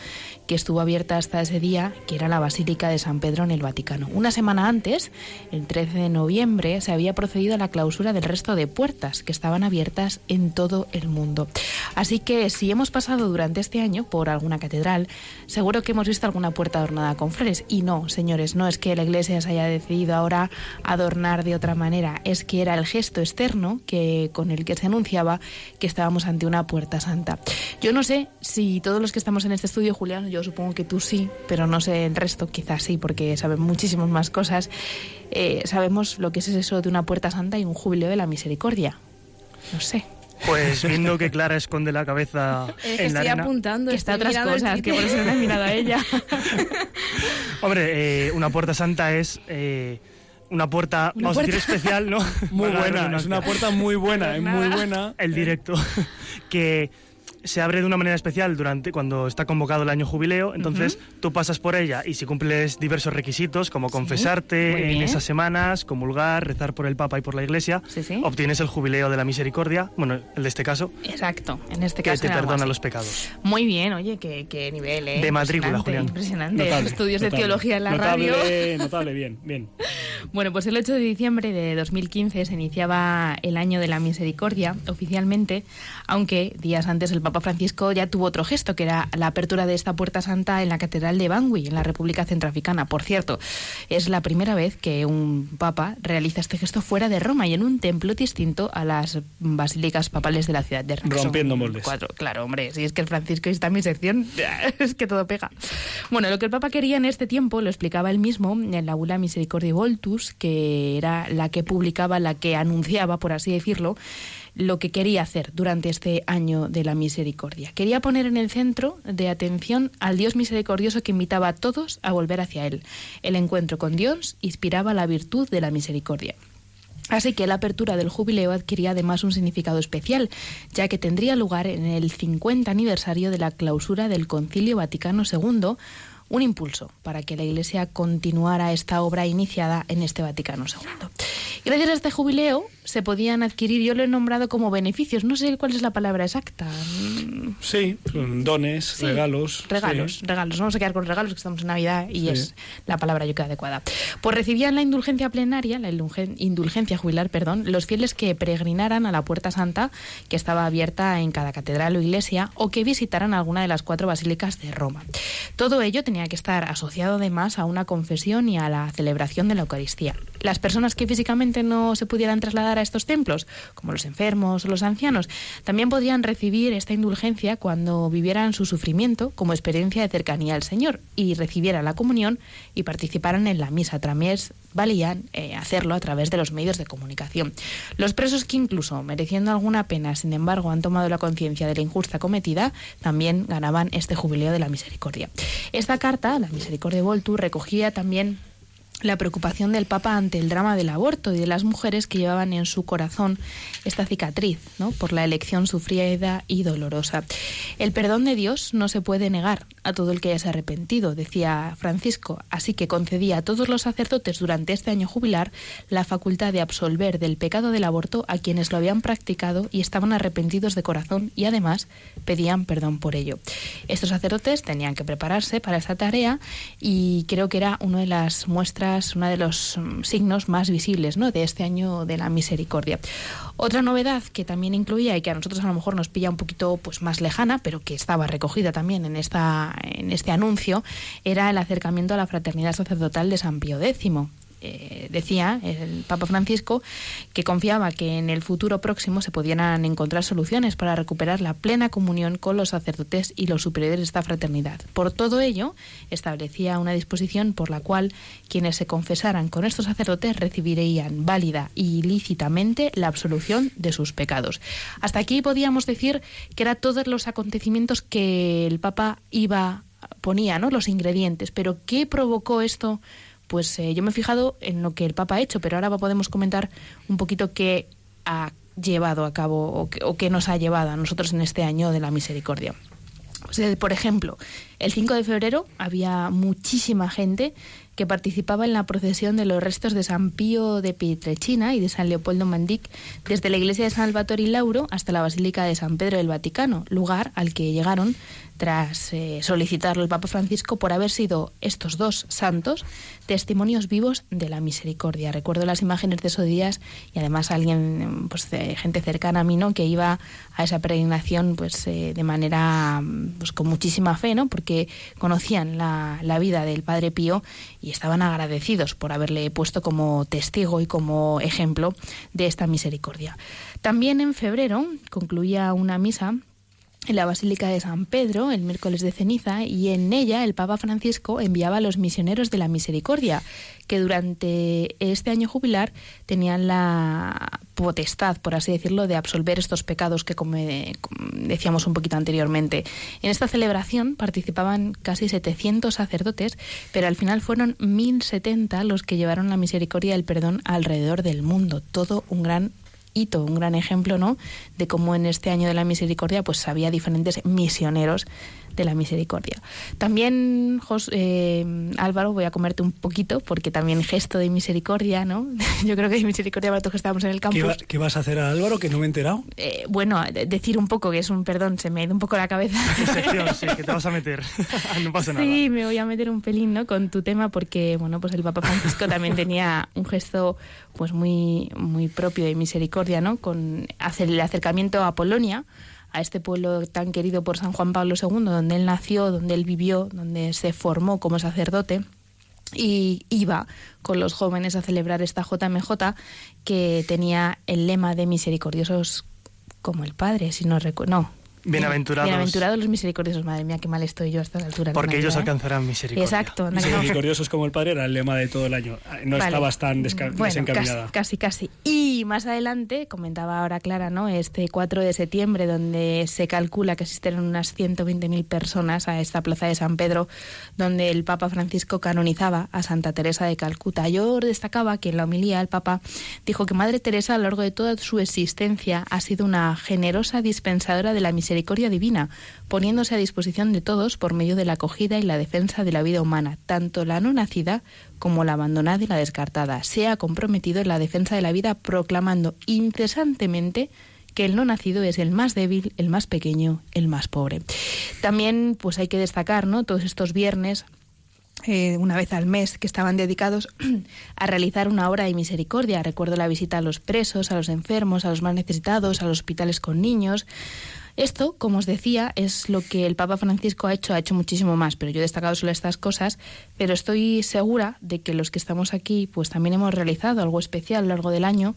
que estuvo abierta hasta ese día, que era la Basílica de San Pedro en el Vaticano. Una semana antes, el 13 de noviembre, se había procedido a la clausura del resto de puertas que estaban abiertas en todo el mundo. Así que si hemos pasado durante este año por alguna catedral, seguro que hemos visto alguna puerta adornada con flores. Y no, señores, no es que la Iglesia se haya decidido ahora adornar de otra manera, es que era el gesto externo que, con el que se anunciaba que estábamos ante una puerta santa. Yo no sé si todos los que estamos en este estudio, Julián, yo supongo que tú sí, pero no sé el resto, quizás sí, porque saben muchísimas más cosas, eh, sabemos lo que es eso de una puerta santa y un jubileo de la misericordia. No sé. Pues viendo que Clara esconde la cabeza <laughs> Es en la estoy arena. apuntando, Que está otras cosas, que por eso no he mirado a ella. <laughs> Hombre, eh, una puerta santa es eh, una puerta, Una vamos a decir, especial, ¿no? <laughs> Muy buena, es una puerta muy buena, <laughs> es muy buena. El directo, <laughs> que se abre de una manera especial durante cuando está convocado el año jubileo, entonces tú pasas por ella y si cumples diversos requisitos como confesarte en bien. esas semanas, comulgar, rezar por el Papa y por la Iglesia, Sí, sí. obtienes el jubileo de la misericordia, bueno, el de este caso, Exacto, en este que caso. te era algo perdona los pecados. Muy bien, oye, qué, qué nivel, ¿eh? De matrícula, Impresionante, Julián. Impresionante. Notable, Estudios de notable. teología en la notable, radio. Notable, bien, bien. <laughs> Bueno, pues el 8 de diciembre de 2015 se iniciaba el año de la misericordia oficialmente, aunque días antes el Papa Francisco ya tuvo otro gesto, que era la apertura de esta puerta santa en la Catedral de Bangui, en la República Centroafricana. Por cierto, es la primera vez que un papa realiza este gesto fuera de Roma y en un templo distinto a las basílicas papales de la ciudad de Roma. Rompiendo moldes. cuatro. Claro, hombre, si es que el Francisco está en mi sección, <laughs> es que todo pega. Bueno, lo que el Papa quería en este tiempo lo explicaba él mismo en la Bula Misericordiae Voltus, que era la que publicaba, la que anunciaba, por así decirlo, lo que quería hacer durante este año de la misericordia. Quería poner en el centro de atención al Dios misericordioso que invitaba a todos a volver hacia Él. El encuentro con Dios inspiraba la virtud de la misericordia. Así que la apertura del jubileo adquiría además un significado especial, ya que tendría lugar en el 50 aniversario de la clausura del Concilio Vaticano II, un impulso para que la Iglesia continuara esta obra iniciada en este Vaticano II. Gracias a este jubileo se podían adquirir, yo lo he nombrado como beneficios, no sé cuál es la palabra exacta. Sí, dones, Sí, regalos. Regalos, sí. regalos. Vamos a quedar con regalos, que estamos en Navidad y Sí. es la palabra yo creo adecuada. Pues recibían la indulgencia plenaria, la indulgen- indulgencia jubilar, perdón, los fieles que peregrinaran a la Puerta Santa, que estaba abierta en cada catedral o iglesia, o que visitaran alguna de las cuatro basílicas de Roma. Todo ello tenía que estar asociado además a una confesión y a la celebración de la Eucaristía. Las personas que físicamente no se pudieran trasladar a estos templos, como los enfermos o los ancianos, también podrían recibir esta indulgencia cuando vivieran su sufrimiento como experiencia de cercanía al Señor y recibieran la comunión y participaran en la misa. También valían eh, hacerlo a través de los medios de comunicación. Los presos que incluso mereciendo alguna pena, sin embargo, han tomado la conciencia de la injusta cometida, también ganaban este jubileo de la misericordia. Esta carta, la Misericordia Voltu, recogía también la preocupación del Papa ante el drama del aborto y de las mujeres que llevaban en su corazón esta cicatriz, ¿no? por la elección sufrida y dolorosa. El perdón de Dios no se puede negar a todo el que haya arrepentido, decía Francisco, así que concedía a todos los sacerdotes durante este año jubilar la facultad de absolver del pecado del aborto a quienes lo habían practicado y estaban arrepentidos de corazón y además pedían perdón por ello. Estos sacerdotes tenían que prepararse para esta tarea y creo que era una de las muestras uno de los mm, signos más visibles ¿no? de este año de la misericordia. Otra novedad que también incluía y que a nosotros a lo mejor nos pilla un poquito pues, más lejana, pero que estaba recogida también en, esta, en este anuncio, era el acercamiento a la fraternidad sacerdotal de San Pío X. Eh, decía el Papa Francisco que confiaba que en el futuro próximo se pudieran encontrar soluciones para recuperar la plena comunión con los sacerdotes y los superiores de esta fraternidad. Por todo ello, establecía una disposición por la cual quienes se confesaran con estos sacerdotes recibirían válida y lícitamente la absolución de sus pecados. Hasta aquí podíamos decir que eran todos los acontecimientos que el Papa iba ponía, ¿no? Los ingredientes, pero ¿qué provocó esto? Pues eh, yo me he fijado en lo que el Papa ha hecho, pero ahora podemos comentar un poquito qué ha llevado a cabo o qué, nos ha llevado a nosotros en este año de la misericordia. por ejemplo, el 5 de febrero había muchísima gente que participaba en la procesión de los restos de San Pío de Pietrechina y de San Leopoldo Mandic desde la iglesia de San Salvatore y Lauro hasta la Basílica de San Pedro del Vaticano, lugar al que llegaron tras eh, solicitarlo el Papa Francisco por haber sido estos dos santos testimonios vivos de la misericordia. Recuerdo las imágenes de esos días y además alguien, pues gente cercana a mí, ¿no? que iba a esa peregrinación pues eh, de manera pues con muchísima fe, ¿no? porque conocían la, la vida del Padre Pío y estaban agradecidos por haberle puesto como testigo y como ejemplo de esta misericordia. También en febrero concluía una misa en la Basílica de San Pedro el miércoles de ceniza y en ella el Papa Francisco enviaba a los misioneros de la misericordia que durante este año jubilar tenían la potestad, por así decirlo, de absolver estos pecados que como decíamos un poquito anteriormente. En esta celebración participaban casi 700 sacerdotes, pero al final fueron 1070 los que llevaron la misericordia y el perdón alrededor del mundo. Todo un gran un gran ejemplo, ¿no? De cómo en este año de la misericordia, pues había diferentes misioneros de la misericordia. También, eh, Álvaro, voy a comerte un poquito, porque también gesto de misericordia, ¿no? <laughs> Yo creo que hay misericordia para todos que estamos en el campo. ¿Qué, vas a hacer a Álvaro, que no me he enterado? Eh, bueno, decir un poco, que es un perdón, se me ha ido un poco la cabeza. <laughs> sí, que te vas a meter. <laughs> no pasa nada. Sí, me voy a meter un pelín, ¿no? Con tu tema, porque, bueno, pues el Papa Francisco también tenía un gesto pues muy, muy propio de misericordia, ¿no? Con hacer el acercamiento a Polonia, a este pueblo tan querido por San Juan Pablo II, donde él nació, donde él vivió, donde se formó como sacerdote y iba con los jóvenes a celebrar esta JMJ que tenía el lema de misericordiosos como el Padre, si no recuerdo. No, Bienaventurados. Bienaventurados los misericordiosos. Madre mía, qué mal estoy yo a esta altura. Porque ellos ¿eh? alcanzarán misericordia. Exacto. Misericordiosos como el Padre era el lema de todo el año. No estabas tan desencaminada. Casi, casi, Y más adelante, comentaba ahora Clara, ¿no? Este 4 de septiembre, donde se calcula que asistieron unas 120.000 personas a esta plaza de San Pedro, donde el Papa Francisco canonizaba a Santa Teresa de Calcuta. Yo destacaba que en la homilía el Papa dijo que Madre Teresa a lo largo de toda su existencia ha sido una generosa dispensadora de la misericordia misericordia divina, poniéndose a disposición de todos por medio de la acogida y la defensa de la vida humana, tanto la no nacida como la abandonada y la descartada. Se ha comprometido en la defensa de la vida proclamando incesantemente que el no nacido es el más débil, el más pequeño, el más pobre. También pues hay que destacar, ¿no? Todos estos viernes eh, una vez al mes que estaban dedicados <clears throat> a realizar una obra de misericordia. Recuerdo la visita a los presos, a los enfermos, a los más necesitados, a los hospitales con niños, esto, como os decía, es lo que el Papa Francisco ha hecho, ha hecho muchísimo más, pero yo he destacado solo estas cosas, pero estoy segura de que los que estamos aquí, pues también hemos realizado algo especial a lo largo del año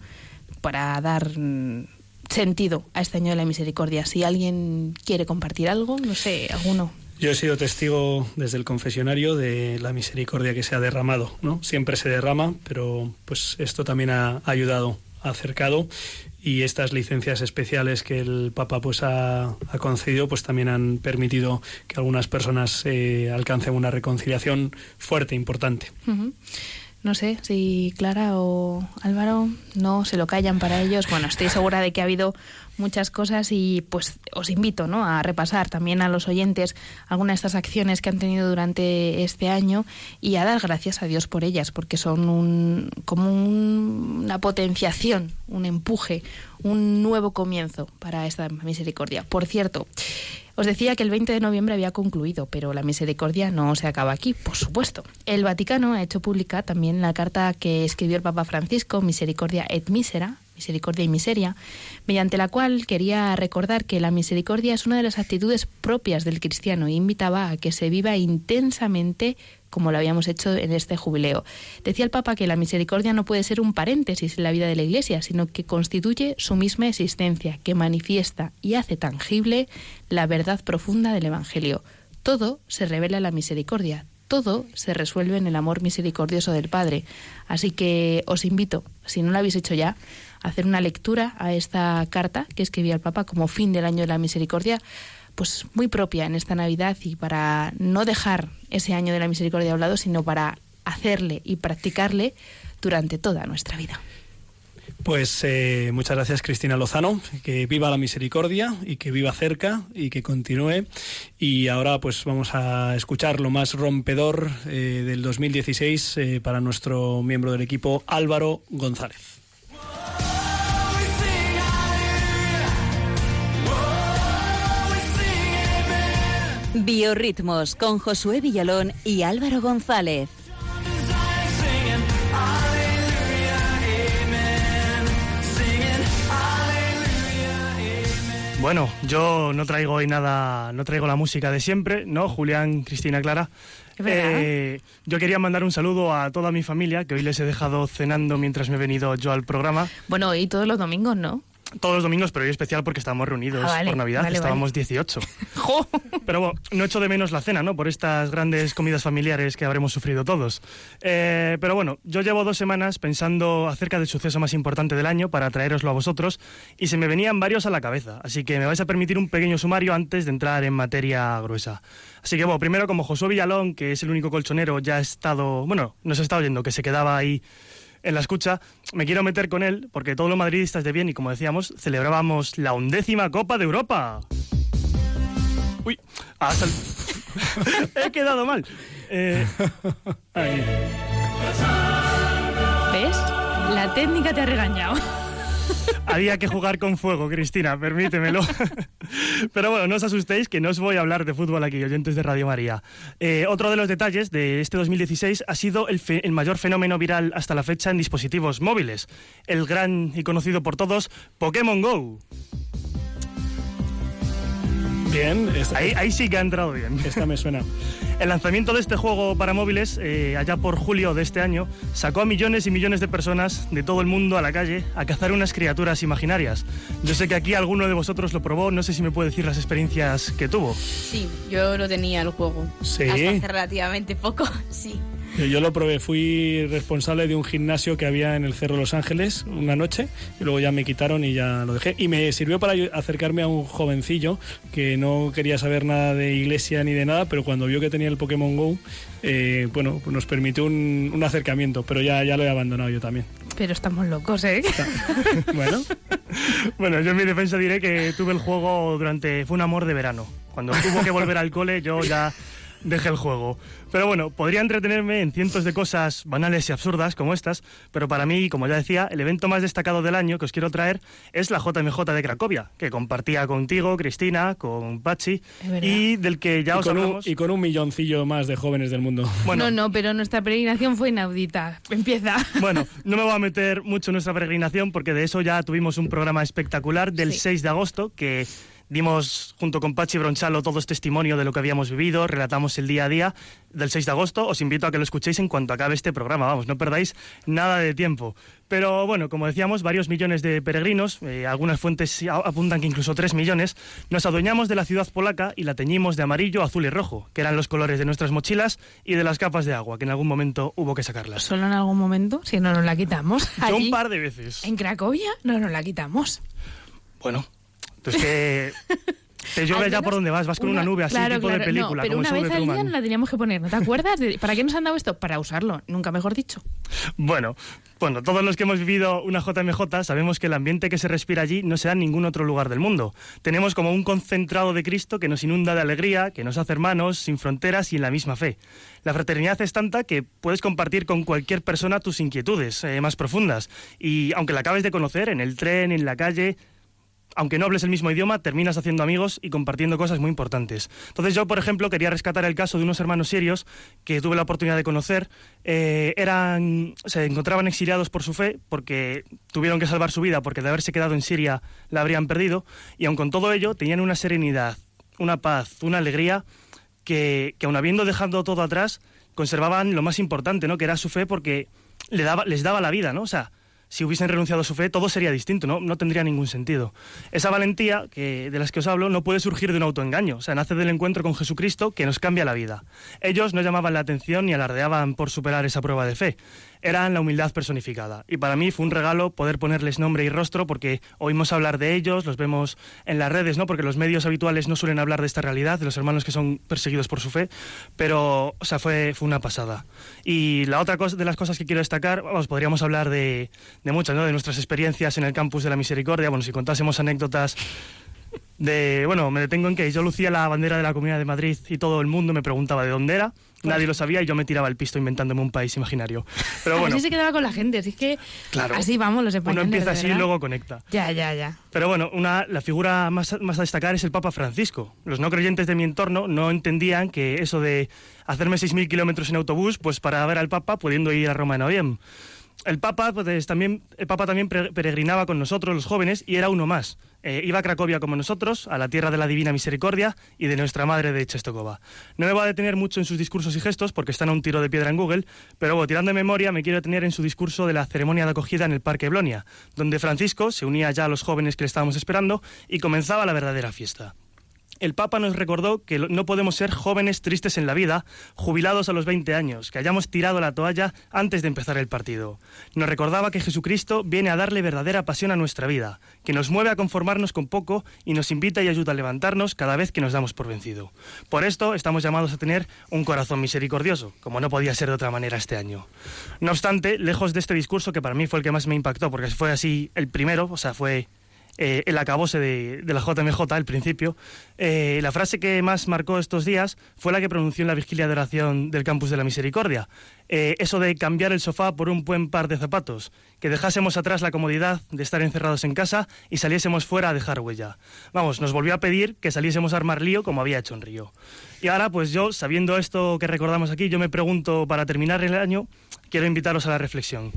para dar mm, sentido a este año de la misericordia. Si alguien quiere compartir algo, no sé, alguno. Yo he sido testigo desde el confesionario de la misericordia que se ha derramado, ¿no? Siempre se derrama, pero pues esto también ha ayudado, ha acercado y estas licencias especiales que el Papa pues ha, concedido pues también han permitido que algunas personas eh, alcancen una reconciliación fuerte, importante. No sé si Clara o Álvaro no se lo callan para ellos. Bueno, estoy segura de que ha habido muchas cosas y pues os invito ¿no? a repasar también a los oyentes algunas de estas acciones que han tenido durante este año y a dar gracias a Dios por ellas, porque son un, como un- una potenciación, un empuje, un nuevo comienzo para esta misericordia. Por cierto, os decía que el 20 de noviembre había concluido, pero la misericordia no se acaba aquí, por supuesto. El Vaticano ha hecho pública también la carta que escribió el Papa Francisco, Misericordia et Misera, misericordia y miseria, mediante la cual quería recordar que la misericordia es una de las actitudes propias del cristiano e invitaba a que se viva intensamente como lo habíamos hecho en este jubileo. Decía el Papa que la misericordia no puede ser un paréntesis en la vida de la Iglesia, sino que constituye su misma existencia, que manifiesta y hace tangible la verdad profunda del Evangelio. Todo se revela en la misericordia, todo se resuelve en el amor misericordioso del Padre. Así que os invito, si no lo habéis hecho ya, a hacer una lectura a esta carta que escribía el Papa como fin del año de la misericordia, pues muy propia en esta Navidad y para no dejar ese año de la misericordia a sino para hacerle y practicarle durante toda nuestra vida. Pues eh, muchas gracias Cristina Lozano, que viva la misericordia y que viva cerca y que continúe. Y ahora pues vamos a escuchar lo más rompedor eh, del 2016 eh, para nuestro miembro del equipo Álvaro González. Biorritmos con Josué Villalón y Álvaro González. Bueno, yo no traigo hoy nada, no traigo la música de siempre, ¿no? Julián, Cristina, Clara. Eh, yo quería mandar un saludo a toda mi familia, que hoy les he dejado cenando mientras me he venido yo al programa. Bueno, y todos los domingos, ¿no? Todos los domingos, pero hoy especial porque estamos reunidos Ah, vale, por Navidad, vale, estábamos vale. 18. <laughs> Pero bueno, no echo de menos la cena, ¿no? Por estas grandes comidas familiares que habremos sufrido todos. Eh, pero bueno, yo llevo dos semanas pensando acerca del suceso más importante del año para traeroslo a vosotros y se me venían varios a la cabeza, así que me vais a permitir un pequeño sumario antes de entrar en materia gruesa. Así que bueno, primero como Josué Villalón, que es el único colchonero, ya ha estado, bueno, nos ha estado oyendo, que se quedaba ahí en la escucha, me quiero meter con él porque todos los madridistas de bien y como decíamos, celebrábamos la undécima Copa de Europa. Uy, hasta el- <laughs> he quedado mal. Eh. ¿Ves? La técnica te ha regañado. Había que jugar con fuego, Cristina, permítemelo. <laughs> Pero bueno, no os asustéis que no os voy a hablar de fútbol aquí, oyentes de Radio María. Eh, otro de los detalles de este 2016 ha sido el, el mayor fenómeno viral hasta la fecha en dispositivos móviles, el gran y conocido por todos Pokémon Go. Bien, esta, Ahí, ahí sí que ha entrado bien. esta me suena. El lanzamiento de este juego para móviles, eh, allá por julio de este año, sacó a millones y millones de personas de todo el mundo a la calle a cazar unas criaturas imaginarias. Yo sé que aquí alguno de vosotros lo probó, no sé si me puede decir las experiencias que tuvo. Sí, yo lo tenía el juego. Sí. Hasta hace relativamente poco, <laughs> sí. Yo, yo lo probé, fui responsable de un gimnasio que había en el Cerro Los Ángeles una noche y luego ya me quitaron y ya lo dejé. Y me sirvió para acercarme a un jovencillo que no quería saber nada de iglesia ni de nada, pero cuando vio que tenía el Pokémon Go, eh, bueno, pues nos permitió un, un acercamiento, pero ya, ya lo he abandonado yo también. Pero estamos locos, ¿eh? <laughs> Bueno, Bueno, yo en mi defensa diré que tuve el juego durante... fue un amor de verano. Cuando tuvo que volver al cole yo ya dejé el juego. Pero bueno, podría entretenerme en cientos de cosas banales y absurdas como estas, pero para mí, como ya decía, el evento más destacado del año que os quiero traer es la JMJ de Cracovia, que compartía contigo, Cristina, con Pachi, y del que ya y os con, un, hablamos... y con un milloncillo más de jóvenes del mundo. <laughs> Bueno, No, no, pero nuestra peregrinación fue inaudita. Empieza. Bueno, <laughs> no me voy a meter mucho en nuestra peregrinación porque de eso ya tuvimos un programa espectacular del Sí. 6 de agosto que dimos junto con Pachi Bronchalo todos testimonio de lo que habíamos vivido, relatamos el día a día del 6 de agosto. Os invito a que lo escuchéis en cuanto acabe este programa, vamos, no perdáis nada de tiempo. Pero bueno, como decíamos, varios millones de peregrinos, eh, algunas fuentes apuntan que incluso 3 millones, nos adueñamos de la ciudad polaca y la teñimos de amarillo, azul y rojo, que eran los colores de nuestras mochilas y de las capas de agua, que en algún momento hubo que sacarlas. Solo en algún momento, si no nos la quitamos. Yo un par de veces. En Cracovia no nos la quitamos. Bueno, pues que Te llueve ya por donde vas, vas con una, nube así, tipo de película. pero una vez al día la teníamos que poner, ¿no te acuerdas? ¿Para qué nos han dado esto? Para usarlo, nunca mejor dicho. Bueno, bueno, todos los que hemos vivido una JMJ sabemos que el ambiente que se respira allí no se da en ningún otro lugar del mundo. Tenemos como un concentrado de Cristo que nos inunda de alegría, que nos hace hermanos, sin fronteras y en la misma fe. La fraternidad es tanta que puedes compartir con cualquier persona tus inquietudes eh, más profundas. Y aunque la acabes de conocer en el tren, en la calle, aunque no hables el mismo idioma, terminas haciendo amigos y compartiendo cosas muy importantes. Entonces yo, por ejemplo, quería rescatar el caso de unos hermanos sirios que tuve la oportunidad de conocer. Eh, eran, se encontraban exiliados por su fe porque tuvieron que salvar su vida porque de haberse quedado en Siria la habrían perdido y aun con todo ello tenían una serenidad, una paz, una alegría que, que aun habiendo dejado todo atrás, conservaban lo más importante, ¿no? Que era su fe porque les daba la vida, ¿no? O sea, si hubiesen renunciado a su fe, todo sería distinto, ¿no? No tendría ningún sentido. Esa valentía que, de las que os hablo no puede surgir de un autoengaño, o sea, nace del encuentro con Jesucristo que nos cambia la vida. Ellos no llamaban la atención ni alardeaban por superar esa prueba de fe eran la humildad personificada. Y para mí fue un regalo poder ponerles nombre y rostro porque oímos hablar de ellos, los vemos en las redes, ¿no? Porque los medios habituales no suelen hablar de esta realidad, de los hermanos que son perseguidos por su fe, pero, o sea, fue, fue una pasada. Y la otra cosa, de las cosas que quiero destacar, vamos, podríamos hablar de, de muchas, ¿no? De nuestras experiencias en el campus de la Misericordia, bueno, si contásemos anécdotas de, bueno, me detengo en que yo lucía la bandera de la Comunidad de Madrid y todo el mundo me preguntaba de dónde era Nadie lo sabía y yo me tiraba el pisto inventándome un país imaginario. Pero <laughs> bueno. Así se quedaba con la gente, así que claro, así vamos los españoles. Uno empieza así y luego conecta. Ya, ya, ya. Pero bueno, una, la figura más, más a destacar es el Papa Francisco. Los no creyentes de mi entorno no entendían que eso de hacerme 6.000 kilómetros en autobús, pues para ver al Papa pudiendo ir a Roma en avión el Papa, pues, también, el Papa también peregrinaba con nosotros, los jóvenes, y era uno más. Eh, iba a Cracovia como nosotros, a la tierra de la Divina Misericordia y de nuestra Madre de Chestokova. No me voy a detener mucho en sus discursos y gestos porque están a un tiro de piedra en Google, pero bueno, tirando de memoria me quiero detener en su discurso de la ceremonia de acogida en el Parque Blonia, donde Francisco se unía ya a los jóvenes que le estábamos esperando y comenzaba la verdadera fiesta el Papa nos recordó que no podemos ser jóvenes tristes en la vida, jubilados a los 20 años, que hayamos tirado la toalla antes de empezar el partido. Nos recordaba que Jesucristo viene a darle verdadera pasión a nuestra vida, que nos mueve a conformarnos con poco y nos invita y ayuda a levantarnos cada vez que nos damos por vencido. Por esto estamos llamados a tener un corazón misericordioso, como no podía ser de otra manera este año. No obstante, lejos de este discurso, que para mí fue el que más me impactó, porque fue así el primero, o sea, fue eh, el acabose de, la JMJ al principio, eh, la frase que más marcó estos días fue la que pronunció en la vigilia de oración del Campus de la Misericordia. Eh, eso de cambiar el sofá por un buen par de zapatos, que dejásemos atrás la comodidad de estar encerrados en casa y saliésemos fuera a dejar huella. Vamos, nos volvió a pedir que saliésemos a armar lío como había hecho en Río. Y ahora, pues yo, sabiendo esto que recordamos aquí, yo me pregunto, para terminar el año, quiero invitaros a la reflexión.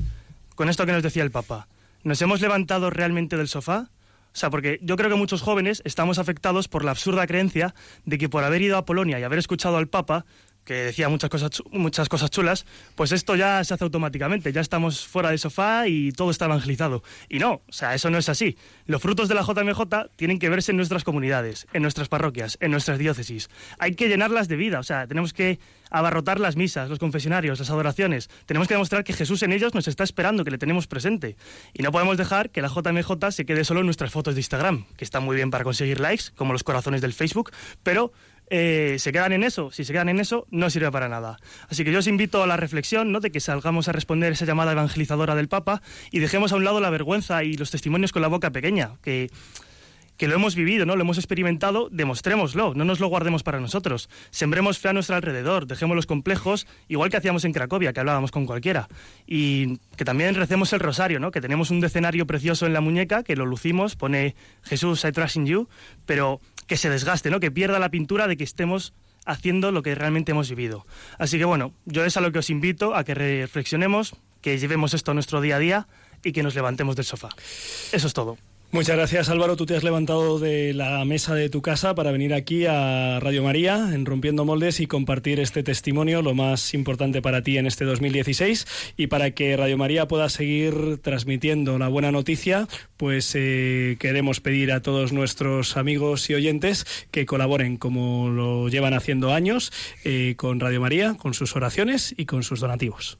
Con esto que nos decía el Papa, ¿nos hemos levantado realmente del sofá? O sea, porque yo creo que muchos jóvenes estamos afectados por la absurda creencia de que por haber ido a Polonia y haber escuchado al Papa, que decía muchas cosas, muchas cosas chulas, pues esto ya se hace automáticamente, ya estamos fuera del sofá y todo está evangelizado. Y no, o sea, eso no es así. Los frutos de la JMJ tienen que verse en nuestras comunidades, en nuestras parroquias, en nuestras diócesis. Hay que llenarlas de vida, o sea, tenemos que abarrotar las misas, los confesionarios, las adoraciones. Tenemos que demostrar que Jesús en ellos nos está esperando, que le tenemos presente. Y no podemos dejar que la JMJ se quede solo en nuestras fotos de Instagram, que están muy bien para conseguir likes, como los corazones del Facebook, pero eh, se quedan en eso. Si se quedan en eso, no sirve para nada. Así que yo os invito a la reflexión, ¿no? De que salgamos a responder esa llamada evangelizadora del Papa y dejemos a un lado la vergüenza y los testimonios con la boca pequeña, que que lo hemos vivido, ¿no? Lo hemos experimentado, demostrémoslo, no nos lo guardemos para nosotros. Sembremos fe a nuestro alrededor, dejemos los complejos, igual que hacíamos en Cracovia, que hablábamos con cualquiera. Y que también recemos el rosario, ¿no? Que tenemos un decenario precioso en la muñeca, que lo lucimos, pone Jesús, I trust in you, pero que se desgaste, ¿no? Que pierda la pintura de que estemos haciendo lo que realmente hemos vivido. Así que bueno, yo es a lo que os invito, a que reflexionemos, que llevemos esto a nuestro día a día y que nos levantemos del sofá. Eso es todo. Muchas gracias Álvaro, tú te has levantado de la mesa de tu casa para venir aquí a Radio María en Rompiendo Moldes y compartir este testimonio, lo más importante para ti en este 2016 y para que Radio María pueda seguir transmitiendo la buena noticia, pues eh, queremos pedir a todos nuestros amigos y oyentes que colaboren como lo llevan haciendo años eh, con Radio María, con sus oraciones y con sus donativos.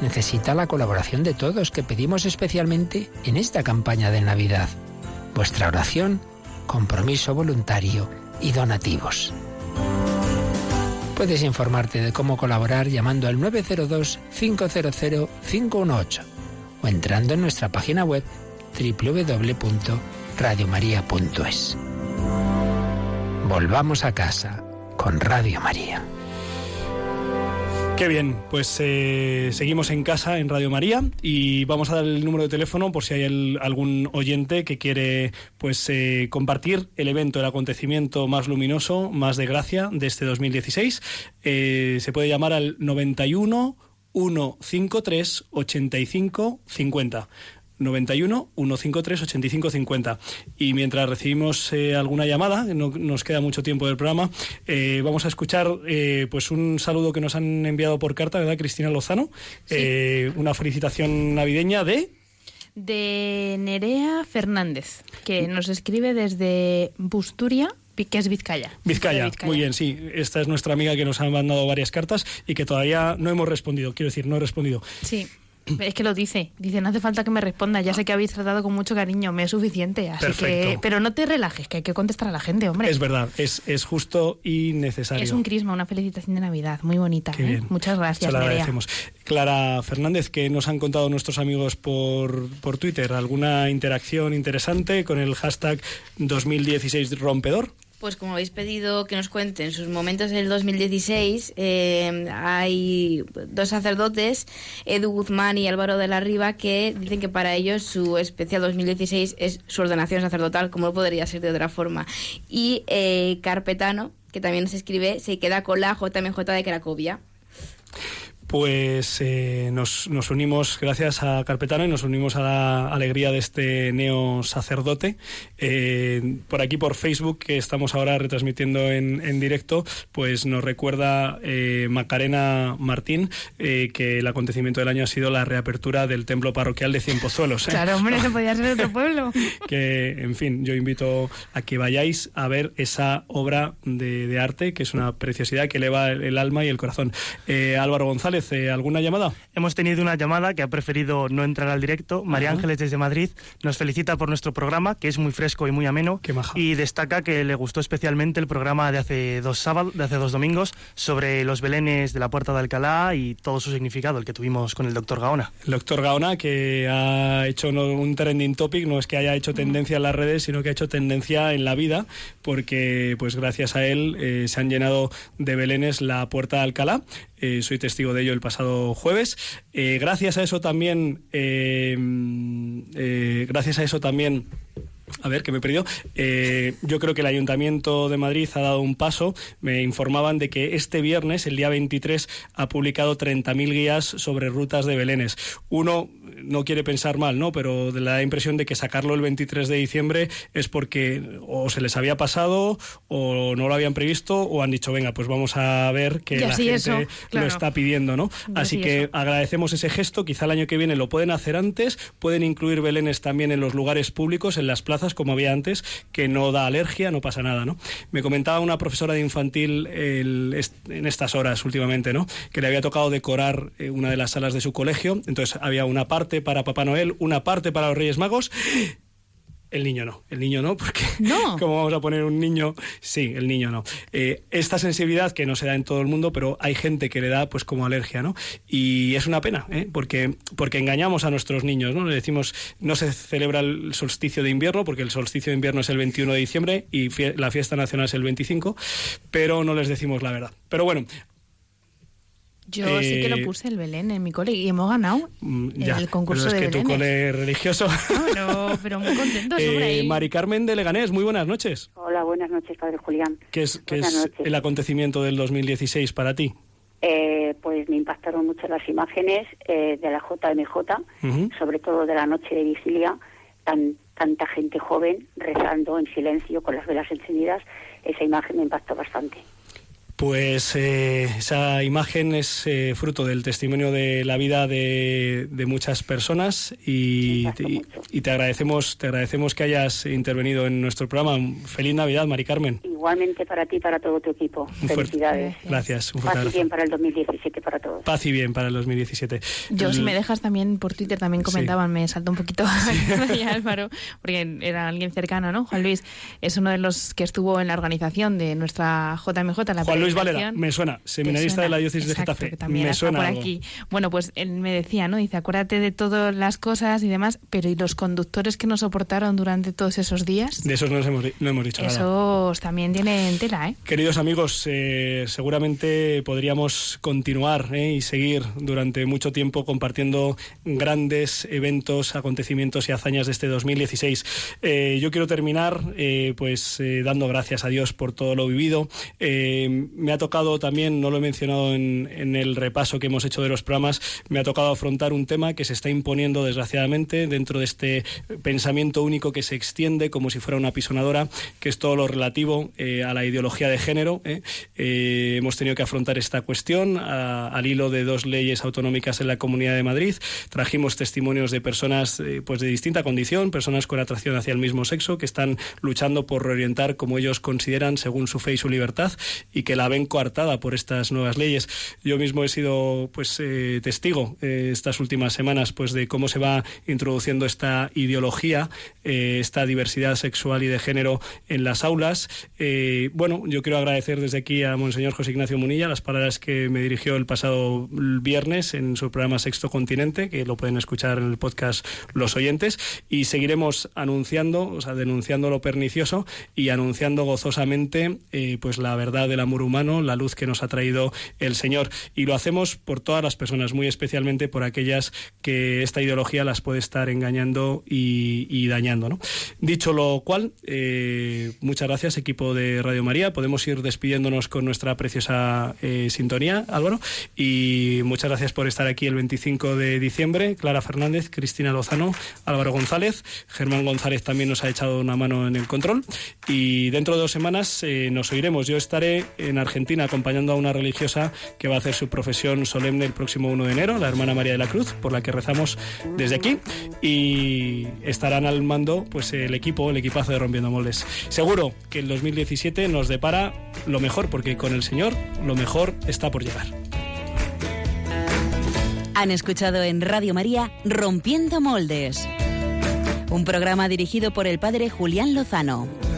necesita la colaboración de todos que pedimos especialmente en esta campaña de Navidad. Vuestra oración, compromiso voluntario y donativos. Puedes informarte de cómo colaborar llamando al 902-500-518 o entrando en nuestra página web www.radiomaria.es. Volvamos a casa con Radio María. Qué bien, pues eh, seguimos en casa en Radio María y vamos a dar el número de teléfono por si hay algún oyente que quiere pues eh, compartir el evento, el acontecimiento más luminoso, más de gracia de este 2016. Eh, se puede llamar al 91 153 85 50. 91 153 85 50. Y mientras recibimos eh, alguna llamada, no nos queda mucho tiempo del programa, eh, vamos a escuchar eh, pues un saludo que nos han enviado por carta, ¿verdad, Cristina Lozano? una felicitación navideña de de Nerea Fernández, que nos escribe desde Busturia, que es Vizcaya. Vizcaya. Vizcaya. muy bien, sí. Esta es nuestra amiga que nos ha mandado varias cartas y que todavía no hemos respondido. Quiero decir, no he respondido. Sí. Es que lo dice, dice, no hace falta que me responda, ya sé que habéis tratado con mucho cariño, me es suficiente, así que, pero no te relajes, que hay que contestar a la gente, hombre. Es verdad, es, es justo y necesario. Es un crisma, una felicitación de Navidad, muy bonita, ¿eh? Muchas gracias, Se agradecemos. Clara Fernández, ¿qué nos han contado nuestros amigos por, por Twitter? ¿Alguna interacción interesante con el hashtag 2016 rompedor? Pues como habéis pedido que nos cuenten sus momentos del 2016, eh, hay dos sacerdotes, Edu Guzmán y Álvaro de la Riva, que dicen que para ellos su especial 2016 es su ordenación sacerdotal, como podría ser de otra forma. Y eh, Carpetano, que también nos escribe, se queda con la JMJ de Cracovia pues eh, nos, nos, unimos, gracias a Carpetano, y nos unimos a la alegría de este neo sacerdote. Eh, por aquí, por Facebook, que estamos ahora retransmitiendo en, en directo, pues nos recuerda eh, Macarena Martín que el acontecimiento del año ha sido la reapertura del templo parroquial de Cienpozuelos. Claro, hombre, no <laughs> podía ser otro pueblo. que, en fin, yo invito a que vayáis a ver esa obra de, de arte, que es una preciosidad que eleva el, el alma y el corazón. Álvaro González, ¿alguna llamada? Hemos tenido una llamada que ha preferido no entrar al directo. María Ángeles desde Madrid nos felicita por nuestro programa, que es muy fresco y muy ameno. Y destaca que le gustó especialmente el programa de hace dos sábados, de hace dos domingos, sobre los belenes de la Puerta de Alcalá y todo su significado, el que tuvimos con el doctor Gaona. El doctor Gaona, que ha hecho un trending topic, no es que haya hecho tendencia en las redes, sino que ha hecho tendencia en la vida, porque pues gracias a él eh, se han llenado de belenes la Puerta de Alcalá. Eh, soy testigo de ello el pasado jueves. Eh, gracias a eso también, eh, gracias a eso también a ver, que me he perdido. Eh, yo creo que el Ayuntamiento de Madrid ha dado un paso. Me informaban de que este viernes, el día 23, ha publicado 30.000 guías sobre rutas de Belénes. Uno no quiere pensar mal, ¿no? Pero da la impresión de que sacarlo el 23 de diciembre es porque o se les había pasado o no lo habían previsto o han dicho, venga, pues vamos a ver que la gente lo está pidiendo, ¿no? así que agradecemos ese gesto. Quizá el año que viene lo pueden hacer antes. Pueden incluir Belénes también en los lugares públicos, en las plazas como había antes, que no da alergia, no pasa nada, ¿no? Me comentaba una profesora de infantil en estas horas últimamente, ¿no? Que le había tocado decorar eh, una de las salas de su colegio, entonces había una parte para Papá Noel, una parte para los Reyes Magos el niño no, el niño no, <laughs> porque no. ¿cómo vamos a poner un niño? Sí, el niño no. Eh, esta sensibilidad que no se da en todo el mundo, pero hay gente que le da pues como alergia, ¿no? Y es una pena, ¿eh? porque, porque engañamos a nuestros niños, ¿no? Le decimos, no se celebra el solsticio de invierno, porque el solsticio de invierno es el 21 de diciembre y la fiesta nacional es el 25, pero no les decimos la verdad. Pero bueno, yo sí que lo eh, puse el Belén en mi cole y hemos ganado mm, el concurso pero es que tu cole religioso. No, pero, muy contentos. Eh, Mari Carmen de Leganés, muy buenas noches. Hola, buenas noches, padre Julián. ¿Qué es, qué es el acontecimiento del 2016 para ti? Eh, pues me impactaron mucho las imágenes eh, de la JMJ, sobre todo de la noche de vigilia, tan, tanta gente joven rezando en silencio con las velas encendidas, esa imagen me impactó bastante. Pues eh, esa imagen es eh, fruto del testimonio de la vida de, muchas personas y, y, te agradecemos te agradecemos que hayas intervenido en nuestro programa. Feliz Navidad, Mari Carmen. Igualmente para ti y para todo tu equipo. Felicidades. Gracias. Un Paz y bien para el 2017 para todos. Paz y bien para el 2017. Yo, si me dejas también por Twitter, también comentaban, me saltó un poquito <laughs> Álvaro, porque era alguien cercano, ¿no? Juan Luis es uno de los que estuvo en la organización de nuestra JMJ, la Juan Luis Valera, me suena, seminarista de la diócesis de Getafe. Me suena. Por aquí. Bueno, pues él me decía, ¿no? Dice, acuérdate de todas las cosas y demás, pero ¿y los conductores que nos soportaron durante todos esos días? De esos no, hemos, no hemos dicho nada. Esos también tiene tela, ¿eh? Queridos amigos, eh, seguramente podríamos continuar ¿eh? y seguir durante mucho tiempo compartiendo grandes eventos, acontecimientos y hazañas de este 2016. Eh, yo quiero terminar pues dando gracias a Dios por todo lo vivido. Me ha tocado también, no lo he mencionado en, el repaso que hemos hecho de los programas, me ha tocado afrontar un tema que se está imponiendo desgraciadamente dentro de este pensamiento único que se extiende como si fuera una pisonadora, que es todo lo relativo eh, a la ideología de género. ¿eh? Eh, hemos tenido que afrontar esta cuestión al hilo de dos leyes autonómicas en la Comunidad de Madrid. Trajimos testimonios de personas pues de distinta condición, personas con atracción hacia el mismo sexo, que están luchando por reorientar como ellos consideran según su fe y su libertad y que la ven coartada por estas nuevas leyes. Yo mismo he sido pues testigo estas últimas semanas pues de cómo se va introduciendo esta ideología, esta diversidad sexual y de género en las aulas. Eh, bueno, yo quiero agradecer desde aquí a Monseñor José Ignacio Munilla las palabras que me dirigió el pasado viernes en su programa Sexto Continente, que lo pueden escuchar en el podcast los oyentes, y seguiremos anunciando, o sea, denunciando lo pernicioso y anunciando gozosamente eh, pues la verdad del amor humano, la luz que nos ha traído el Señor. Y lo hacemos por todas las personas, muy especialmente por aquellas que esta ideología las puede estar engañando y, dañando. Dicho lo cual, eh, muchas gracias, equipo de Radio María. Podemos ir despidiéndonos con nuestra preciosa eh, sintonía, Álvaro. Y muchas gracias por estar aquí el 25 de diciembre. Clara Fernández, Cristina Lozano, Álvaro González. Germán González también nos ha echado una mano en el control. Y dentro de dos semanas eh, nos oiremos. Yo estaré en Argentina acompañando a una religiosa que va a hacer su profesión solemne el próximo 1 de enero, la hermana María de la Cruz, por la que rezamos desde aquí. Y estarán al mando pues el equipo, el equipazo de Rompiendo Moldes. Seguro que el 2017 nos depara lo mejor, porque con el Señor lo mejor está por llegar. Han escuchado en Radio María Rompiendo Moldes, un programa dirigido por el padre Julián Lozano.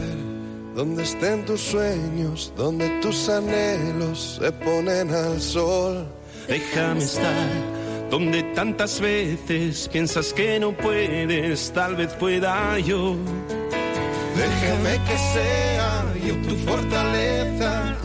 Donde estén tus sueños, donde tus anhelos se ponen al sol. Déjame estar donde tantas veces piensas que no puedes, tal vez pueda yo. Déjame que sea yo tu fortaleza